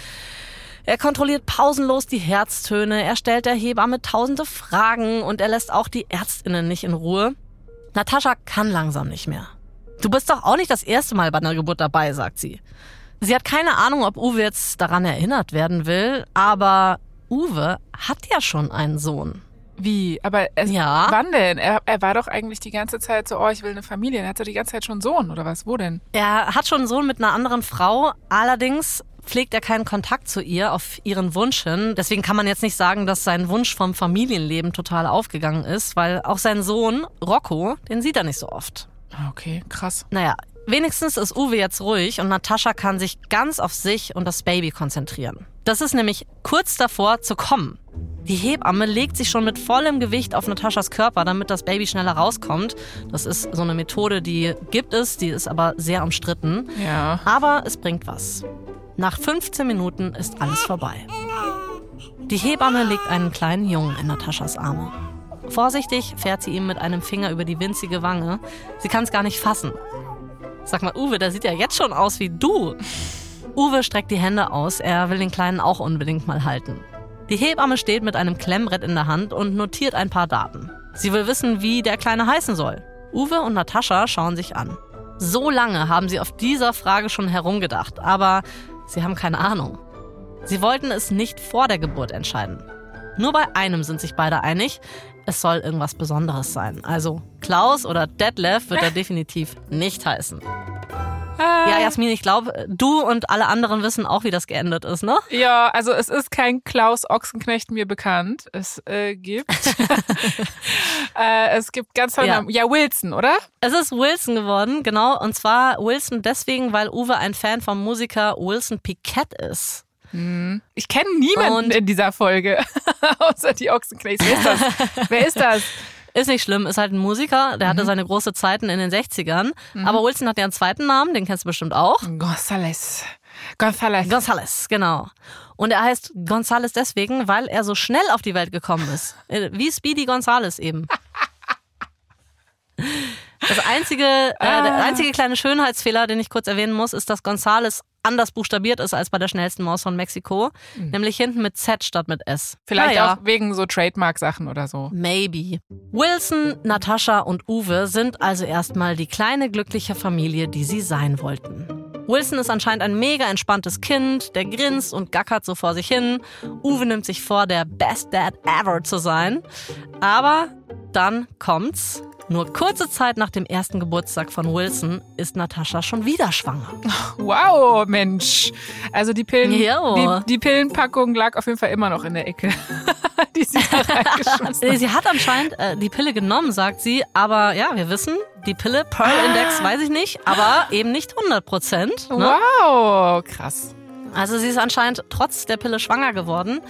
Er kontrolliert pausenlos die Herztöne, er stellt der Hebamme tausende Fragen und er lässt auch die Ärztinnen nicht in Ruhe. Natascha kann langsam nicht mehr. Du bist doch auch nicht das erste Mal bei einer Geburt dabei, sagt sie. Sie hat keine Ahnung, ob Uwe jetzt daran erinnert werden will, aber Uwe hat ja schon einen Sohn. Wie? Aber es, Ja. wann denn? Er, er war doch eigentlich die ganze Zeit so, oh, ich will eine Familie. Er hatte die ganze Zeit schon einen Sohn, oder was? Wo denn? Er hat schon einen Sohn mit einer anderen Frau, allerdings pflegt er keinen Kontakt zu ihr auf ihren Wunsch hin. Deswegen kann man jetzt nicht sagen, dass sein Wunsch vom Familienleben total aufgegangen ist, weil auch sein Sohn, Rocco, den sieht er nicht so oft. Ah, Okay, krass. Naja, wenigstens ist Uwe jetzt ruhig und Natascha kann sich ganz auf sich und das Baby konzentrieren. Das ist nämlich kurz davor zu kommen. Die Hebamme legt sich schon mit vollem Gewicht auf Nataschas Körper, damit das Baby schneller rauskommt. Das ist so eine Methode, die gibt es, die ist aber sehr umstritten. Ja. Aber es bringt was. Nach 15 Minuten ist alles vorbei. Die Hebamme legt einen kleinen Jungen in Nataschas Arme. Vorsichtig fährt sie ihm mit einem Finger über die winzige Wange. Sie kann es gar nicht fassen. Sag mal, Uwe, der sieht ja jetzt schon aus wie du. Uwe streckt die Hände aus, er will den Kleinen auch unbedingt mal halten. Die Hebamme steht mit einem Klemmbrett in der Hand und notiert ein paar Daten. Sie will wissen, wie der Kleine heißen soll. Uwe und Natascha schauen sich an. So lange haben sie auf dieser Frage schon herumgedacht, aber sie haben keine Ahnung. Sie wollten es nicht vor der Geburt entscheiden. Nur bei einem sind sich beide einig, es soll irgendwas Besonderes sein. Also Klaus oder Detlef wird er definitiv nicht heißen. Ja, Jasmin, ich glaube, du und alle anderen wissen auch, wie das geendet ist, ne? Ja, also es ist kein Klaus Ochsenknecht mir bekannt. Es äh, gibt äh, es gibt ganz tolle Ja. Namen. Ja, Wilson, oder? Es ist Wilson geworden, genau. Und zwar Wilson deswegen, weil Uwe ein Fan vom Musiker Wilson Piquet ist. Ich kenne niemanden Und- in dieser Folge, außer die Ochsenknechts. Wer ist das? Wer ist das? Ist nicht schlimm, ist halt ein Musiker, der hatte seine große Zeiten in den 60ern. Aber Wilson hat ja einen zweiten Namen, den kennst du bestimmt auch. González. González. Gonzales, genau. Und er heißt Gonzales deswegen, weil er so schnell auf die Welt gekommen ist. Äh, Wie Speedy Gonzales eben. Das einzige, äh, der einzige kleine Schönheitsfehler, den ich kurz erwähnen muss, ist, dass Gonzales anders buchstabiert ist als bei der schnellsten Maus von Mexiko. Nämlich hinten mit Z statt mit S. Vielleicht Naja. auch wegen so Trademark-Sachen oder so. Maybe. Wilson, Natascha und Uwe sind also erstmal die kleine glückliche Familie, die sie sein wollten. Wilson ist anscheinend ein mega entspanntes Kind, der grinst und gackert so vor sich hin. Uwe nimmt sich vor, der Best Dad ever zu sein. Aber dann kommt's. Nur kurze Zeit nach dem ersten Geburtstag von Wilson ist Natascha schon wieder schwanger. Wow, Mensch. Also die Pillen, die, die Pillenpackung lag auf jeden Fall immer noch in der Ecke, die sie da. Sie hat anscheinend äh, die Pille genommen, sagt sie. Aber ja, wir wissen, die Pille, Pearl Index, weiß ich nicht, aber eben nicht 100 Prozent. Ne? Wow, krass. Also sie ist anscheinend trotz der Pille schwanger geworden.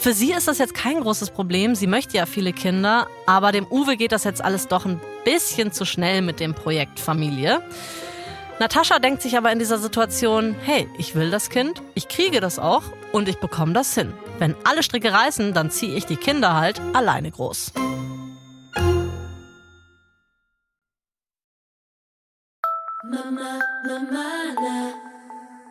Für sie ist das jetzt kein großes Problem. Sie möchte ja viele Kinder, aber dem Uwe geht das jetzt alles doch ein bisschen zu schnell mit dem Projekt Familie. Natascha denkt sich aber in dieser Situation, hey, ich will das Kind, ich kriege das auch und ich bekomme das hin. Wenn alle Stricke reißen, dann ziehe ich die Kinder halt alleine groß.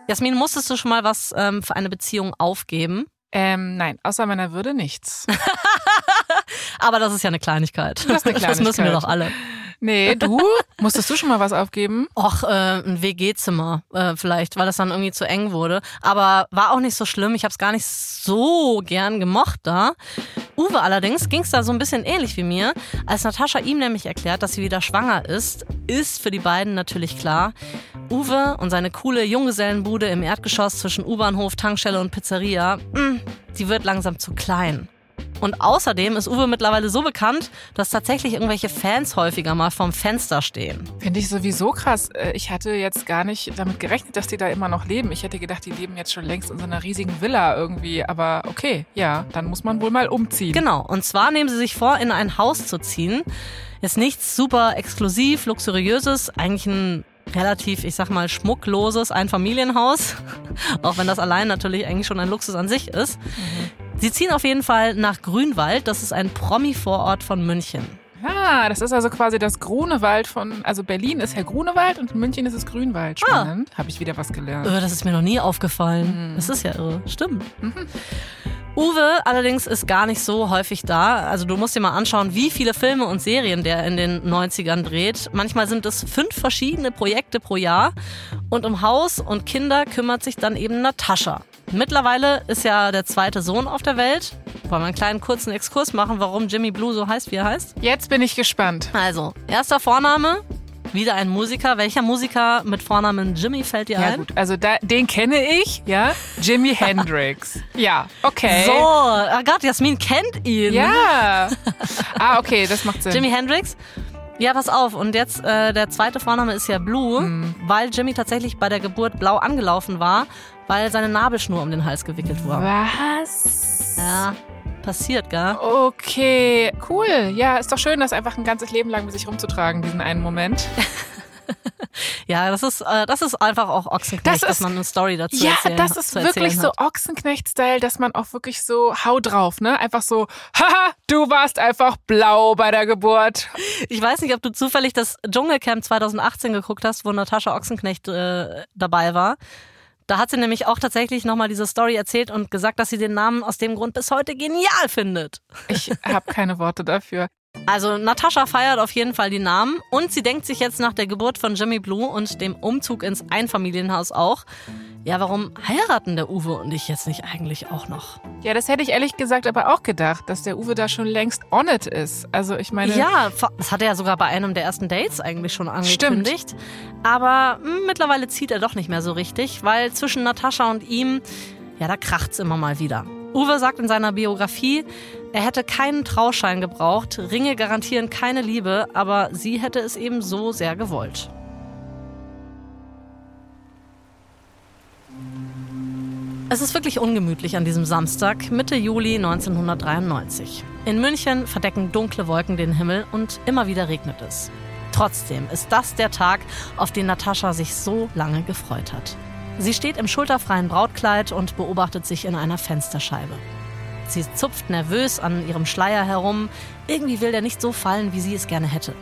Jasmin, musstest du schon mal was ähm, für eine Beziehung aufgeben? Ähm, nein, außer meiner Würde nichts. Aber das ist ja eine Kleinigkeit. Das ist eine Das müssen wir Kleinigkeit. doch alle. Nee, du? Musstest du schon mal was aufgeben? Och, äh, ein WG-Zimmer äh, vielleicht, weil das dann irgendwie zu eng wurde. Aber war auch nicht so schlimm. Ich habe es gar nicht so gern gemocht da. Uwe allerdings ging es da so ein bisschen ähnlich wie mir. Als Natascha ihm nämlich erklärt, dass sie wieder schwanger ist, ist für die beiden natürlich klar, Uwe und seine coole Junggesellenbude im Erdgeschoss zwischen U-Bahnhof, Tankstelle und Pizzeria, mh, die wird langsam zu klein. Und außerdem ist Uwe mittlerweile so bekannt, dass tatsächlich irgendwelche Fans häufiger mal vorm Fenster stehen. Finde ich sowieso krass. Äh, Ich hatte jetzt gar nicht damit gerechnet, dass die da immer noch leben. Ich hätte gedacht, die leben jetzt schon längst in so einer riesigen Villa irgendwie. Aber okay, ja, dann muss man wohl mal umziehen. Genau, und zwar nehmen sie sich vor, in ein Haus zu ziehen. Ist nichts super exklusiv, luxuriöses, eigentlich ein relativ, ich sag mal, schmuckloses Einfamilienhaus. Auch wenn das allein natürlich eigentlich schon ein Luxus an sich ist. Sie ziehen auf jeden Fall nach Grünwald, das ist ein Promi-Vorort von München. Ah, das ist also quasi das Grunewald von, also Berlin ist ja Grunewald und München ist es Grünwald. Spannend. Habe ich wieder was gelernt. Äh, Das ist mir noch nie aufgefallen. Das ist ja irre. Stimmt. Uwe allerdings ist gar nicht so häufig da. Also du musst dir mal anschauen, wie viele Filme und Serien der in den 90ern dreht. Manchmal sind es fünf verschiedene Projekte pro Jahr. Und um Haus und Kinder kümmert sich dann eben Natascha. Mittlerweile ist ja der zweite Sohn auf der Welt. Wollen wir einen kleinen kurzen Exkurs machen, warum Jimmy Blue so heißt, wie er heißt? Jetzt bin ich gespannt. Also, erster Vorname, wieder ein Musiker. Welcher Musiker mit Vornamen Jimmy fällt dir Ja ein? gut, also da, den kenne ich, ja. Jimi Hendrix. Ja, okay. So, ah Gott, Jasmin kennt ihn. Ja. Ah, okay, das macht Sinn. Jimi Hendrix. Ja, pass auf. Und jetzt, äh, der zweite Vorname ist ja Blue, Hm. weil Jimmy tatsächlich bei der Geburt blau angelaufen war, weil seine Nabelschnur um den Hals gewickelt war. Was? Ja, passiert, gell? Okay, cool. Ja, ist doch schön, das einfach ein ganzes Leben lang mit sich rumzutragen, diesen einen Moment. Ja, das ist, äh, das ist einfach auch Ochsenknecht, Das dass ist- man eine Story dazu Ja, erzählen das ist wirklich so. Ochsenknecht-Style, dass man auch wirklich so hau drauf, ne? Einfach so, haha, du warst einfach blau bei der Geburt. Ich weiß nicht, ob du zufällig das Dschungelcamp 2018 geguckt hast, wo Natascha Ochsenknecht äh, dabei war. Da hat sie nämlich auch tatsächlich nochmal diese Story erzählt und gesagt, dass sie den Namen aus dem Grund bis heute genial findet. Ich habe keine Worte dafür. Also Natascha feiert auf jeden Fall die Namen und sie denkt sich jetzt nach der Geburt von Jimmy Blue und dem Umzug ins Einfamilienhaus auch, ja, warum heiraten der Uwe und ich jetzt nicht eigentlich auch noch? Ja, das hätte ich ehrlich gesagt aber auch gedacht, dass der Uwe da schon längst on it ist. Also ich meine, Ja, das hat er ja sogar bei einem der ersten Dates eigentlich schon angekündigt. Aber hm, mittlerweile zieht er doch nicht mehr so richtig, weil zwischen Natascha und ihm, ja, da kracht's immer mal wieder. Uwe sagt in seiner Biografie, er hätte keinen Trauschein gebraucht, Ringe garantieren keine Liebe, aber sie hätte es eben so sehr gewollt. Es ist wirklich ungemütlich an diesem Samstag, Mitte Juli 1993. In München verdecken dunkle Wolken den Himmel und immer wieder regnet es. Trotzdem ist das der Tag, auf den Natascha sich so lange gefreut hat. Sie steht im schulterfreien Brautkleid und beobachtet sich in einer Fensterscheibe. Sie zupft nervös an ihrem Schleier herum. Irgendwie will der nicht so fallen, wie sie es gerne hätte.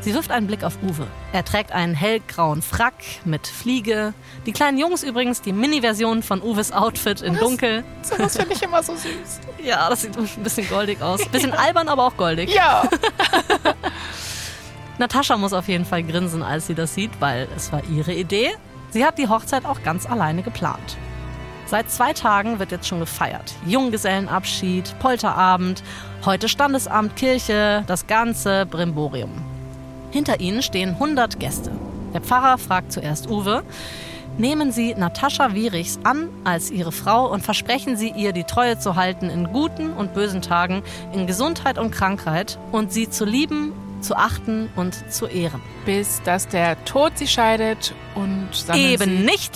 Sie wirft einen Blick auf Uwe. Er trägt einen hellgrauen Frack mit Fliege. Die kleinen Jungs übrigens die Mini-Version von Uwes Outfit in Dunkel. sowas finde ich immer so süß. Ja, das sieht ein bisschen goldig aus. Bisschen albern, aber auch goldig. Ja. Natascha muss auf jeden Fall grinsen, als sie das sieht, weil es war ihre Idee. Sie hat die Hochzeit auch ganz alleine geplant. Seit zwei Tagen wird jetzt schon gefeiert. Junggesellenabschied, Polterabend, heute Standesamt, Kirche, das ganze Brimborium. Hinter ihnen stehen 100 Gäste. Der Pfarrer fragt zuerst Uwe, nehmen Sie Natascha Wierichs an als Ihre Frau und versprechen Sie ihr, die Treue zu halten in guten und bösen Tagen, in Gesundheit und Krankheit und sie zu lieben, zu achten und zu ehren. Bis dass der Tod sie scheidet und Eben sie. nicht,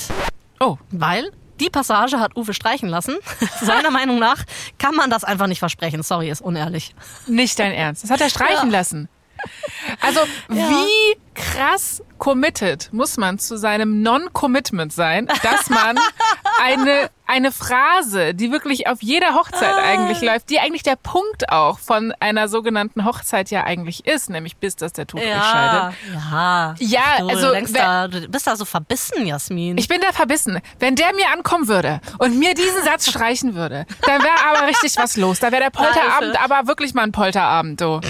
Oh, weil die Passage hat Uwe streichen lassen. Seiner Meinung nach kann man das einfach nicht versprechen. Sorry, ist unehrlich. nicht dein Ernst. Das hat er streichen Ja. lassen. Also, wie krass committed muss man zu seinem Non-Commitment sein, dass man eine, eine Phrase, die wirklich auf jeder Hochzeit Ah. eigentlich läuft, die eigentlich der Punkt auch von einer sogenannten Hochzeit ja eigentlich ist, nämlich bis dass der Tod euch scheidet. ja. Ja, du, also, du, da, du bist da so verbissen, Jasmin. Ich bin da verbissen. Wenn der mir ankommen würde und mir diesen Satz streichen würde, dann wäre aber richtig was los. Da wäre der Polterabend aber wirklich mal ein Polterabend, du.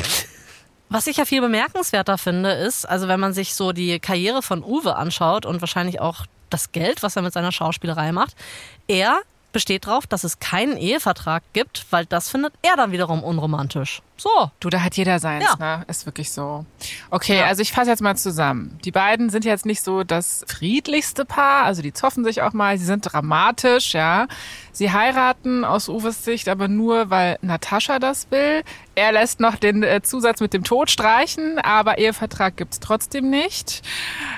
Was ich ja viel bemerkenswerter finde, ist, also wenn man sich so die Karriere von Uwe anschaut und wahrscheinlich auch das Geld, was er mit seiner Schauspielerei macht, er besteht darauf, dass es keinen Ehevertrag gibt, weil das findet er dann wiederum unromantisch. So. Du, da hat jeder seins, Ja. ne? Ist wirklich so. Okay, Ja. also ich fasse jetzt mal zusammen. Die beiden sind jetzt nicht so das friedlichste Paar, also die zoffen sich auch mal, sie sind dramatisch, ja. Sie heiraten aus Uwes Sicht aber nur, weil Natascha das will. Er lässt noch den äh, Zusatz mit dem Tod streichen, aber Ehevertrag gibt's trotzdem nicht.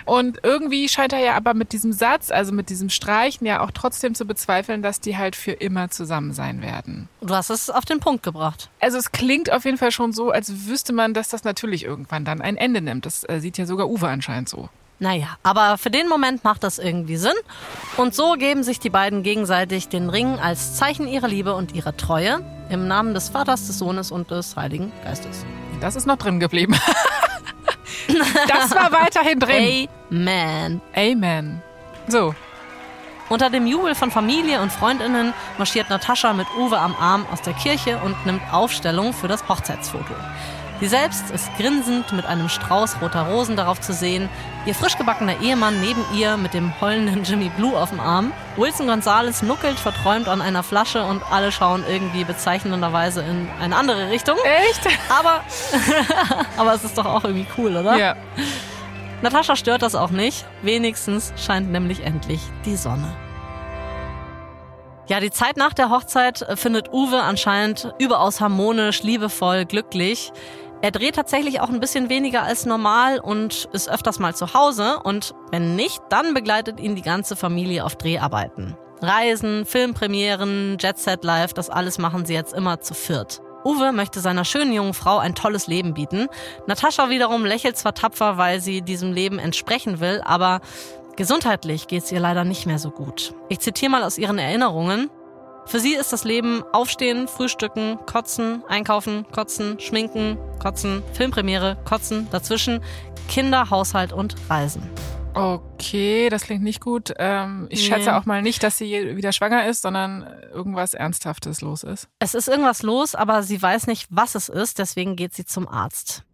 Und irgendwie scheint er ja aber mit diesem Satz, also mit diesem Streichen ja auch trotzdem zu bezweifeln, dass die halt für immer zusammen sein werden. Du hast es auf den Punkt gebracht. Also es klingt auf jeden Fall schon so, als wüsste man, dass das natürlich irgendwann dann ein Ende nimmt. Das äh, sieht ja sogar Uwe anscheinend so. Naja, aber für den Moment macht das irgendwie Sinn. Und so geben sich die beiden gegenseitig den Ring als Zeichen ihrer Liebe und ihrer Treue im Namen des Vaters, des Sohnes und des Heiligen Geistes. Das ist noch drin geblieben. das war weiterhin drin. Amen. Amen. So, Unter dem Jubel von Familie und Freundinnen marschiert Natascha mit Uwe am Arm aus der Kirche und nimmt Aufstellung für das Hochzeitsfoto. Sie selbst ist grinsend mit einem Strauß roter Rosen darauf zu sehen, ihr frisch gebackener Ehemann neben ihr mit dem heulenden Jimmy Blue auf dem Arm. Wilson Gonzales nuckelt verträumt an einer Flasche und alle schauen irgendwie bezeichnenderweise in eine andere Richtung. Echt? Aber, aber es ist doch auch irgendwie cool, oder? Ja. Natascha stört das auch nicht. Wenigstens scheint nämlich endlich die Sonne. Ja, die Zeit nach der Hochzeit findet Uwe anscheinend überaus harmonisch, liebevoll, glücklich. Er dreht tatsächlich auch ein bisschen weniger als normal und ist öfters mal zu Hause. Und wenn nicht, dann begleitet ihn die ganze Familie auf Dreharbeiten. Reisen, Filmpremieren, Jet Set Live, das alles machen sie jetzt immer zu viert. Uwe möchte seiner schönen jungen Frau ein tolles Leben bieten. Natascha wiederum lächelt zwar tapfer, weil sie diesem Leben entsprechen will, aber gesundheitlich geht es ihr leider nicht mehr so gut. Ich zitiere mal aus ihren Erinnerungen. Für sie ist das Leben Aufstehen, Frühstücken, Kotzen, Einkaufen, Kotzen, Schminken, Kotzen, Filmpremiere, Kotzen, dazwischen Kinder, Haushalt und Reisen. Okay, das klingt nicht gut. Ähm, ich Nee. schätze auch mal nicht, dass sie wieder schwanger ist, sondern irgendwas Ernsthaftes los ist. Es ist irgendwas los, aber sie weiß nicht, was es ist, deswegen geht sie zum Arzt.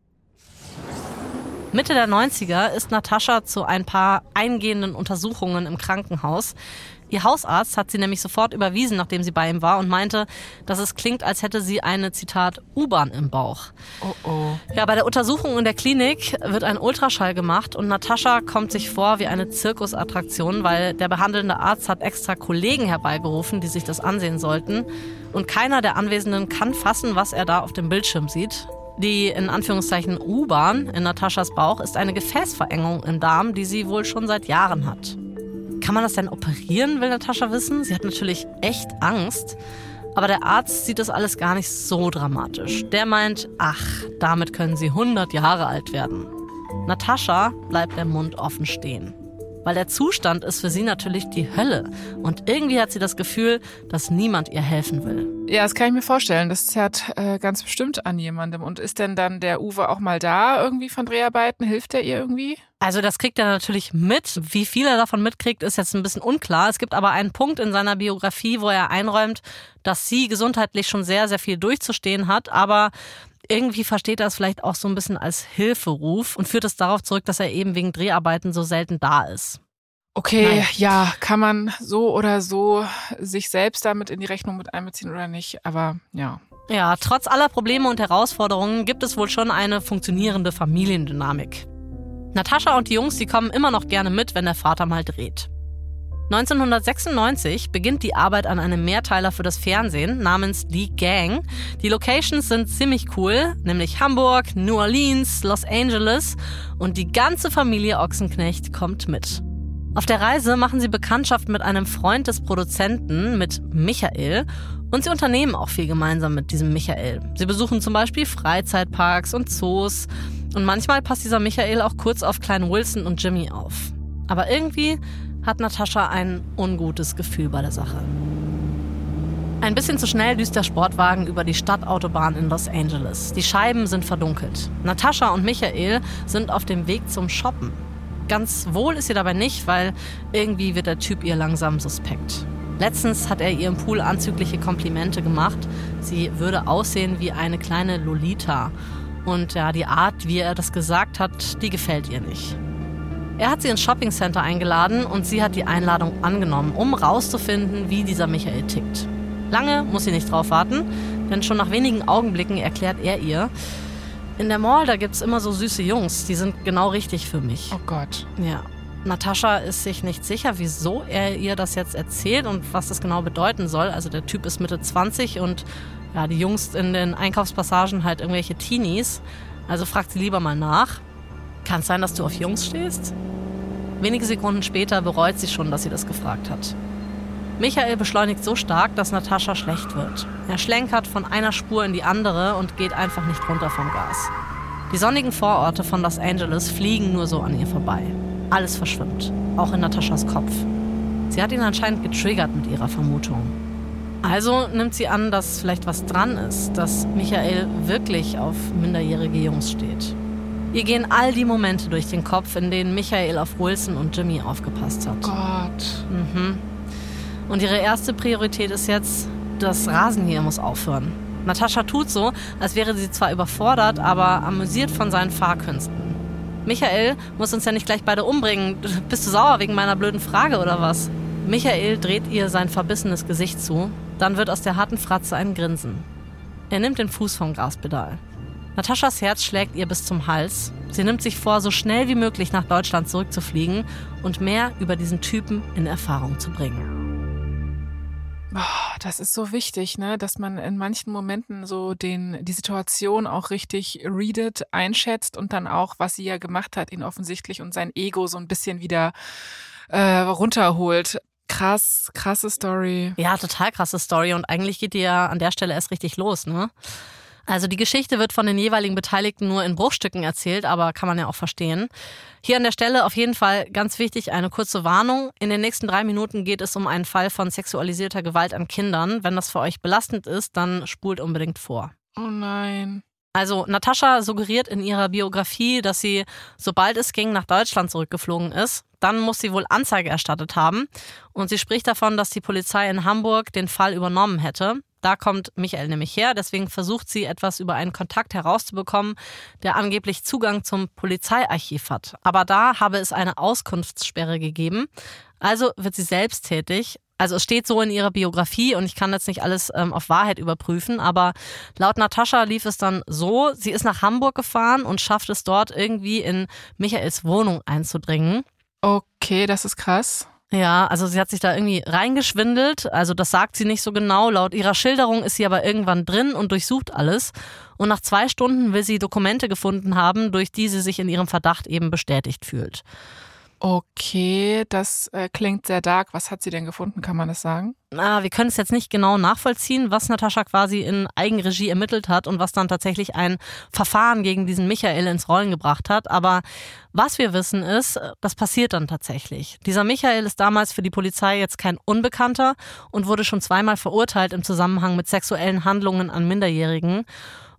Mitte der 90er ist Natascha zu ein paar eingehenden Untersuchungen im Krankenhaus. Ihr Hausarzt hat sie nämlich sofort überwiesen, nachdem sie bei ihm war und meinte, dass es klingt, als hätte sie eine, Zitat, U-Bahn im Bauch. Oh oh. Ja, bei der Untersuchung in der Klinik wird ein Ultraschall gemacht und Natascha kommt sich vor wie eine Zirkusattraktion, weil der behandelnde Arzt hat extra Kollegen herbeigerufen, die sich das ansehen sollten. Und keiner der Anwesenden kann fassen, was er da auf dem Bildschirm sieht. Die in Anführungszeichen U-Bahn in Nataschas Bauch ist eine Gefäßverengung im Darm, die sie wohl schon seit Jahren hat. Kann man das denn operieren, will Natascha wissen? Sie hat natürlich echt Angst. Aber der Arzt sieht das alles gar nicht so dramatisch. Der meint, ach, damit können sie 100 Jahre alt werden. Natascha bleibt der Mund offen stehen. Weil der Zustand ist für sie natürlich die Hölle. Und irgendwie hat sie das Gefühl, dass niemand ihr helfen will. Ja, das kann ich mir vorstellen. Das zerrt äh, ganz bestimmt an jemandem. Und ist denn dann der Uwe auch mal da irgendwie von Dreharbeiten? Hilft er ihr irgendwie? Also das kriegt er natürlich mit. Wie viel er davon mitkriegt, ist jetzt ein bisschen unklar. Es gibt aber einen Punkt in seiner Biografie, wo er einräumt, dass sie gesundheitlich schon sehr, sehr viel durchzustehen hat, aber irgendwie versteht er es vielleicht auch so ein bisschen als Hilferuf und führt es darauf zurück, dass er eben wegen Dreharbeiten so selten da ist. Okay, Nein. ja, kann man so oder so sich selbst damit in die Rechnung mit einbeziehen oder nicht. Aber ja. Ja, trotz aller Probleme und Herausforderungen gibt es wohl schon eine funktionierende Familiendynamik. Natascha und die Jungs, die kommen immer noch gerne mit, wenn der Vater mal dreht. 1996 beginnt die Arbeit an einem Mehrteiler für das Fernsehen namens Die Gang. Die Locations sind ziemlich cool, nämlich Hamburg, New Orleans, Los Angeles und die ganze Familie Ochsenknecht kommt mit. Auf der Reise machen sie Bekanntschaft mit einem Freund des Produzenten, mit Michael, und sie unternehmen auch viel gemeinsam mit diesem Michael. Sie besuchen zum Beispiel Freizeitparks und Zoos und manchmal passt dieser Michael auch kurz auf kleinen Wilson und Jimmy auf. Aber irgendwie hat Natascha ein ungutes Gefühl bei der Sache. Ein bisschen zu schnell düst der Sportwagen über die Stadtautobahn in Los Angeles. Die Scheiben sind verdunkelt. Natascha und Michael sind auf dem Weg zum Shoppen. Ganz wohl ist sie dabei nicht, weil irgendwie wird der Typ ihr langsam suspekt. Letztens hat er ihr im Pool anzügliche Komplimente gemacht. Sie würde aussehen wie eine kleine Lolita. Und ja, die Art, wie er das gesagt hat, die gefällt ihr nicht. Er hat sie ins Shoppingcenter eingeladen und sie hat die Einladung angenommen, um rauszufinden, wie dieser Michael tickt. Lange muss sie nicht drauf warten, denn schon nach wenigen Augenblicken erklärt er ihr, in der Mall, da gibt's immer so süße Jungs, die sind genau richtig für mich. Oh Gott. Ja. Natascha ist sich nicht sicher, wieso er ihr das jetzt erzählt und was das genau bedeuten soll. Also der Typ ist Mitte 20 und ja, die Jungs in den Einkaufspassagen halt irgendwelche Teenies. Also fragt sie lieber mal nach. Kann es sein, dass du auf Jungs stehst? Wenige Sekunden später bereut sie schon, dass sie das gefragt hat. Michael beschleunigt so stark, dass Natascha schlecht wird. Er schlenkert von einer Spur in die andere und geht einfach nicht runter vom Gas. Die sonnigen Vororte von Los Angeles fliegen nur so an ihr vorbei. Alles verschwimmt, auch in Nataschas Kopf. Sie hat ihn anscheinend getriggert mit ihrer Vermutung. Also nimmt sie an, dass vielleicht was dran ist, dass Michael wirklich auf minderjährige Jungs steht. Ihr gehen all die Momente durch den Kopf, in denen Michael auf Wilson und Jimmy aufgepasst hat. Gott. Mhm. Und ihre erste Priorität ist jetzt, das Rasen hier muss aufhören. Natascha tut so, als wäre sie zwar überfordert, aber amüsiert von seinen Fahrkünsten. Michael muss uns ja nicht gleich beide umbringen. Bist du sauer wegen meiner blöden Frage oder was? Michael dreht ihr sein verbissenes Gesicht zu. Dann wird aus der harten Fratze ein Grinsen. Er nimmt den Fuß vom Gaspedal. Nataschas Herz schlägt ihr bis zum Hals. Sie nimmt sich vor, so schnell wie möglich nach Deutschland zurückzufliegen und mehr über diesen Typen in Erfahrung zu bringen. Oh, das ist so wichtig, ne, dass man in manchen Momenten so den, die Situation auch richtig readet, einschätzt und dann auch, was sie ja gemacht hat, ihn offensichtlich und sein Ego so ein bisschen wieder äh, runterholt. Krass, krasse Story. Ja, total krasse Story und eigentlich geht die ja an der Stelle erst richtig los, ne? Also die Geschichte wird von den jeweiligen Beteiligten nur in Bruchstücken erzählt, aber kann man ja auch verstehen. Hier an der Stelle auf jeden Fall ganz wichtig eine kurze Warnung. In den nächsten drei Minuten geht es um einen Fall von sexualisierter Gewalt an Kindern. Wenn das für euch belastend ist, dann spult unbedingt vor. Oh nein. Also Natascha suggeriert in ihrer Biografie, dass sie, sobald es ging, nach Deutschland zurückgeflogen ist. Dann muss sie wohl Anzeige erstattet haben. Und sie spricht davon, dass die Polizei in Hamburg den Fall übernommen hätte. Da kommt Michael nämlich her, deswegen versucht sie etwas über einen Kontakt herauszubekommen, der angeblich Zugang zum Polizeiarchiv hat. Aber da habe es eine Auskunftssperre gegeben. Also wird sie selbst tätig. Also es steht so in ihrer Biografie und ich kann jetzt nicht alles ähm, auf Wahrheit überprüfen, aber laut Natascha lief es dann so, sie ist nach Hamburg gefahren und schafft es dort irgendwie in Michaels Wohnung einzudringen. Okay, das ist krass. Ja, also sie hat sich da irgendwie reingeschwindelt. Also das sagt sie nicht so genau. Laut ihrer Schilderung ist sie aber irgendwann drin und durchsucht alles. Und nach zwei Stunden will sie Dokumente gefunden haben, durch die sie sich in ihrem Verdacht eben bestätigt fühlt. Okay, das äh, klingt sehr dark. Was hat sie denn gefunden, kann man das sagen? Na, wir können es jetzt nicht genau nachvollziehen, was Natascha quasi in Eigenregie ermittelt hat und was dann tatsächlich ein Verfahren gegen diesen Michael ins Rollen gebracht hat. Aber was wir wissen ist, das passiert dann tatsächlich. Dieser Michael ist damals für die Polizei jetzt kein Unbekannter und wurde schon zweimal verurteilt im Zusammenhang mit sexuellen Handlungen an Minderjährigen.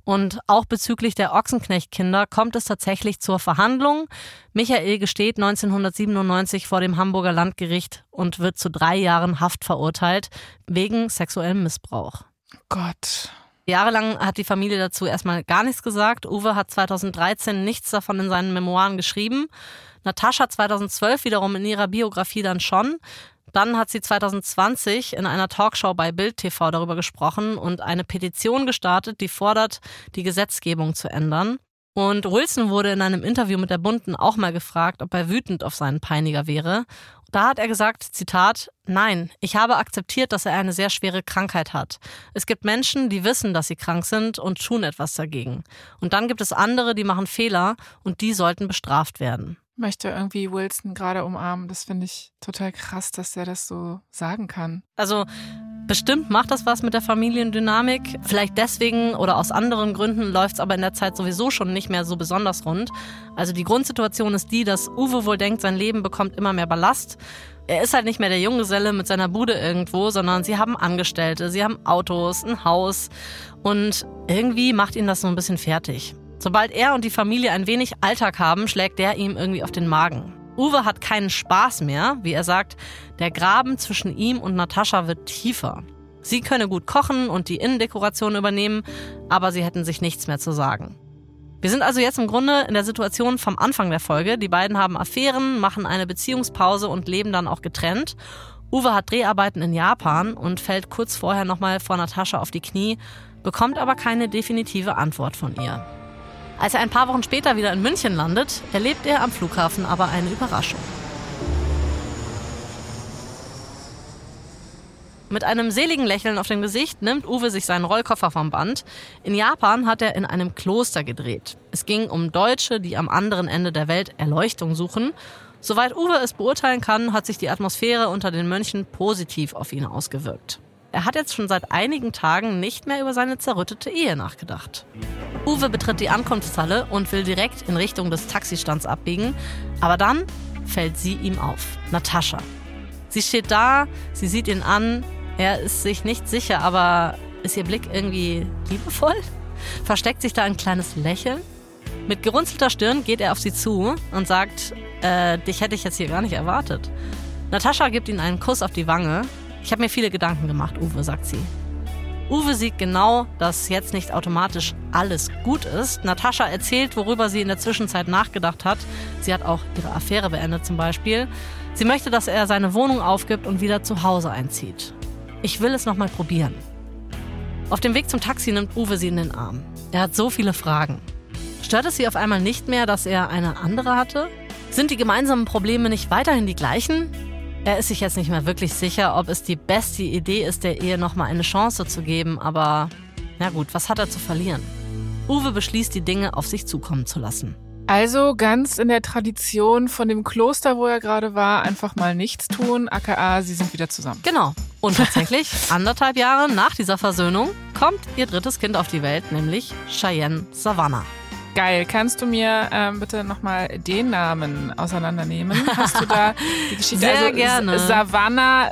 Und auch bezüglich der Ochsenknechtkinder kommt es tatsächlich zur Verhandlung. Michael gesteht 1997 vor dem Hamburger Landgericht und wird zu drei Jahren Haft verurteilt wegen sexuellem Missbrauch. Gott. Jahrelang hat die Familie dazu erstmal gar nichts gesagt. Uwe hat 2013 nichts davon in seinen Memoiren geschrieben. Natascha 2012 wiederum in ihrer Biografie dann schon. Dann hat sie 2020 in einer Talkshow bei Bild TV darüber gesprochen und eine Petition gestartet, die fordert, die Gesetzgebung zu ändern. Und Wilson wurde in einem Interview mit der Bunden auch mal gefragt, ob er wütend auf seinen Peiniger wäre. Da hat er gesagt, Zitat, nein, ich habe akzeptiert, dass er eine sehr schwere Krankheit hat. Es gibt Menschen, die wissen, dass sie krank sind und tun etwas dagegen. Und dann gibt es andere, die machen Fehler und die sollten bestraft werden möchte irgendwie Wilson gerade umarmen. Das finde ich total krass, dass er das so sagen kann. Also bestimmt macht das was mit der Familiendynamik. Vielleicht deswegen oder aus anderen Gründen läuft es aber in der Zeit sowieso schon nicht mehr so besonders rund. Also die Grundsituation ist die, dass Uwe wohl denkt, sein Leben bekommt immer mehr Ballast. Er ist halt nicht mehr der Junggeselle mit seiner Bude irgendwo, sondern sie haben Angestellte, sie haben Autos, ein Haus und irgendwie macht ihn das so ein bisschen fertig. Sobald er und die Familie ein wenig Alltag haben, schlägt der ihm irgendwie auf den Magen. Uwe hat keinen Spaß mehr, wie er sagt, der Graben zwischen ihm und Natascha wird tiefer. Sie könne gut kochen und die Innendekoration übernehmen, aber sie hätten sich nichts mehr zu sagen. Wir sind also jetzt im Grunde in der Situation vom Anfang der Folge. Die beiden haben Affären, machen eine Beziehungspause und leben dann auch getrennt. Uwe hat Dreharbeiten in Japan und fällt kurz vorher nochmal vor Natascha auf die Knie, bekommt aber keine definitive Antwort von ihr. Als er ein paar Wochen später wieder in München landet, erlebt er am Flughafen aber eine Überraschung. Mit einem seligen Lächeln auf dem Gesicht nimmt Uwe sich seinen Rollkoffer vom Band. In Japan hat er in einem Kloster gedreht. Es ging um Deutsche, die am anderen Ende der Welt Erleuchtung suchen. Soweit Uwe es beurteilen kann, hat sich die Atmosphäre unter den Mönchen positiv auf ihn ausgewirkt. Er hat jetzt schon seit einigen Tagen nicht mehr über seine zerrüttete Ehe nachgedacht. Uwe betritt die Ankunftshalle und will direkt in Richtung des Taxistands abbiegen, aber dann fällt sie ihm auf, Natascha. Sie steht da, sie sieht ihn an, er ist sich nicht sicher, aber ist ihr Blick irgendwie liebevoll? Versteckt sich da ein kleines Lächeln? Mit gerunzelter Stirn geht er auf sie zu und sagt, äh, dich hätte ich jetzt hier gar nicht erwartet. Natascha gibt ihm einen Kuss auf die Wange ich habe mir viele Gedanken gemacht, Uwe, sagt sie. Uwe sieht genau, dass jetzt nicht automatisch alles gut ist. Natascha erzählt, worüber sie in der Zwischenzeit nachgedacht hat. Sie hat auch ihre Affäre beendet zum Beispiel. Sie möchte, dass er seine Wohnung aufgibt und wieder zu Hause einzieht. Ich will es nochmal probieren. Auf dem Weg zum Taxi nimmt Uwe sie in den Arm. Er hat so viele Fragen. Stört es sie auf einmal nicht mehr, dass er eine andere hatte? Sind die gemeinsamen Probleme nicht weiterhin die gleichen? Er ist sich jetzt nicht mehr wirklich sicher, ob es die beste Idee ist, der Ehe nochmal eine Chance zu geben, aber na gut, was hat er zu verlieren? Uwe beschließt, die Dinge auf sich zukommen zu lassen. Also ganz in der Tradition von dem Kloster, wo er gerade war, einfach mal nichts tun, aka sie sind wieder zusammen. Genau. Und tatsächlich, anderthalb Jahre nach dieser Versöhnung, kommt ihr drittes Kind auf die Welt, nämlich Cheyenne Savannah. Geil. Kannst du mir ähm, bitte nochmal den Namen auseinandernehmen? Hast du da die Geschichte? Sehr also, gerne. Savannah,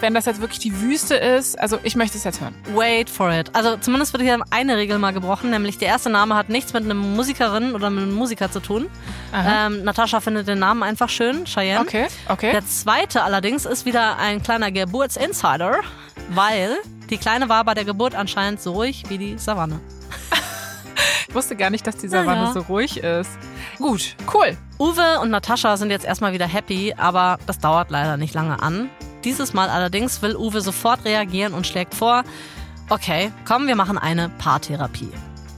wenn das jetzt wirklich die Wüste ist, also ich möchte es jetzt hören. Wait for it. Also zumindest wird hier eine Regel mal gebrochen, nämlich der erste Name hat nichts mit einer Musikerin oder mit einem Musiker zu tun. Ähm, Natascha findet den Namen einfach schön, Cheyenne. Okay, okay. Der zweite allerdings ist wieder ein kleiner Geburtsinsider, weil die Kleine war bei der Geburt anscheinend so ruhig wie die Savanne. Ich wusste gar nicht, dass die Savanne Naja. so ruhig ist. Gut, cool. Uwe und Natascha sind jetzt erstmal wieder happy, aber das dauert leider nicht lange an. Dieses Mal allerdings will Uwe sofort reagieren und schlägt vor, okay, komm, wir machen eine Paartherapie.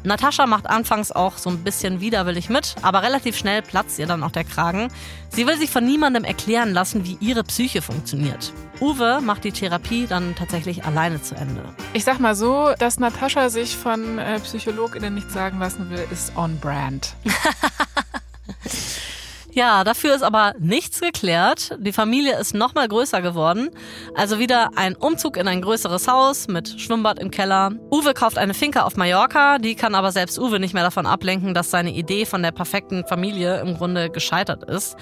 Natascha macht anfangs auch so ein bisschen widerwillig mit, aber relativ schnell platzt ihr dann auch der Kragen. Sie will sich von niemandem erklären lassen, wie ihre Psyche funktioniert. Uwe macht die Therapie dann tatsächlich alleine zu Ende. Ich sag mal so, dass Natascha sich von äh, PsychologInnen nichts sagen lassen will, ist on brand. Ja, dafür ist aber nichts geklärt. Die Familie ist noch mal größer geworden. Also wieder ein Umzug in ein größeres Haus mit Schwimmbad im Keller. Uwe kauft eine Finca auf Mallorca. Die kann aber selbst Uwe nicht mehr davon ablenken, dass seine Idee von der perfekten Familie im Grunde gescheitert ist.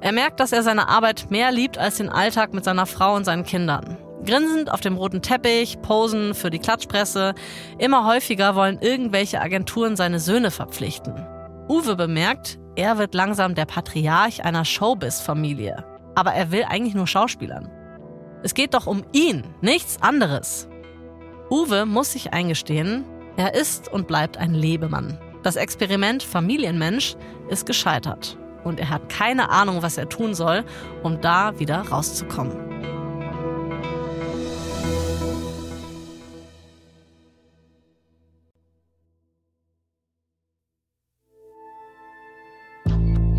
Er merkt, dass er seine Arbeit mehr liebt als den Alltag mit seiner Frau und seinen Kindern. Grinsend auf dem roten Teppich, Posen für die Klatschpresse. Immer häufiger wollen irgendwelche Agenturen seine Söhne verpflichten. Uwe bemerkt, er wird langsam der Patriarch einer Showbiz-Familie. Aber er will eigentlich nur Schauspielern. Es geht doch um ihn, nichts anderes. Uwe muss sich eingestehen, er ist und bleibt ein Lebemann. Das Experiment Familienmensch ist gescheitert. Und er hat keine Ahnung, was er tun soll, um da wieder rauszukommen.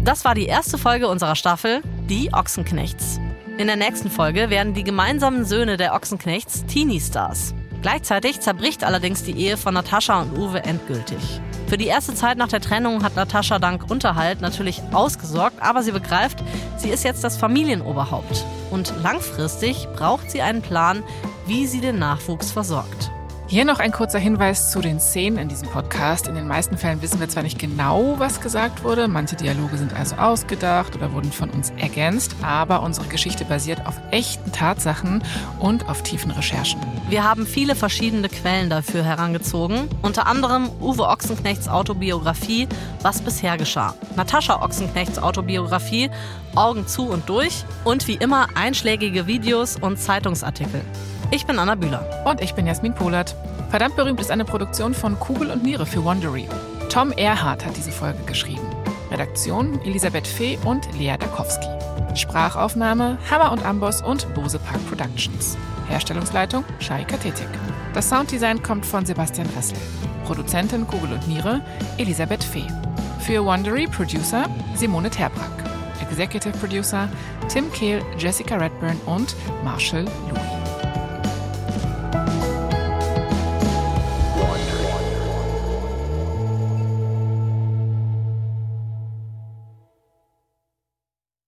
Das war die erste Folge unserer Staffel, Die Ochsenknechts. In der nächsten Folge werden die gemeinsamen Söhne der Ochsenknechts Teenie-Stars. Gleichzeitig zerbricht allerdings die Ehe von Natascha und Uwe endgültig. Für die erste Zeit nach der Trennung hat Natascha dank Unterhalt natürlich ausgesorgt, aber sie begreift, sie ist jetzt das Familienoberhaupt. Und langfristig braucht sie einen Plan, wie sie den Nachwuchs versorgt. Hier noch ein kurzer Hinweis zu den Szenen in diesem Podcast. In den meisten Fällen wissen wir zwar nicht genau, was gesagt wurde, manche Dialoge sind also ausgedacht oder wurden von uns ergänzt, aber unsere Geschichte basiert auf echten Tatsachen und auf tiefen Recherchen. Wir haben viele verschiedene Quellen dafür herangezogen, unter anderem Uwe Ochsenknechts Autobiografie Was bisher geschah, Natascha Ochsenknechts Autobiografie Augen zu und durch und wie immer einschlägige Videos und Zeitungsartikel. Ich bin Anna Bühler. Und ich bin Jasmin Polat. Verdammt berühmt ist eine Produktion von Kugel und Niere für Wondery. Tom Erhardt hat diese Folge geschrieben. Redaktion Elisabeth Fee und Lea Dakowski. Sprachaufnahme Hammer und Amboss und Bose Park Productions. Herstellungsleitung Shai Katetik. Das Sounddesign kommt von Sebastian Ressel. Produzentin Kugel und Niere Elisabeth Fee. Für Wondery Producer Simone Terbrack. Executive Producer Tim Kehl, Jessica Redburn und Marshall Louis.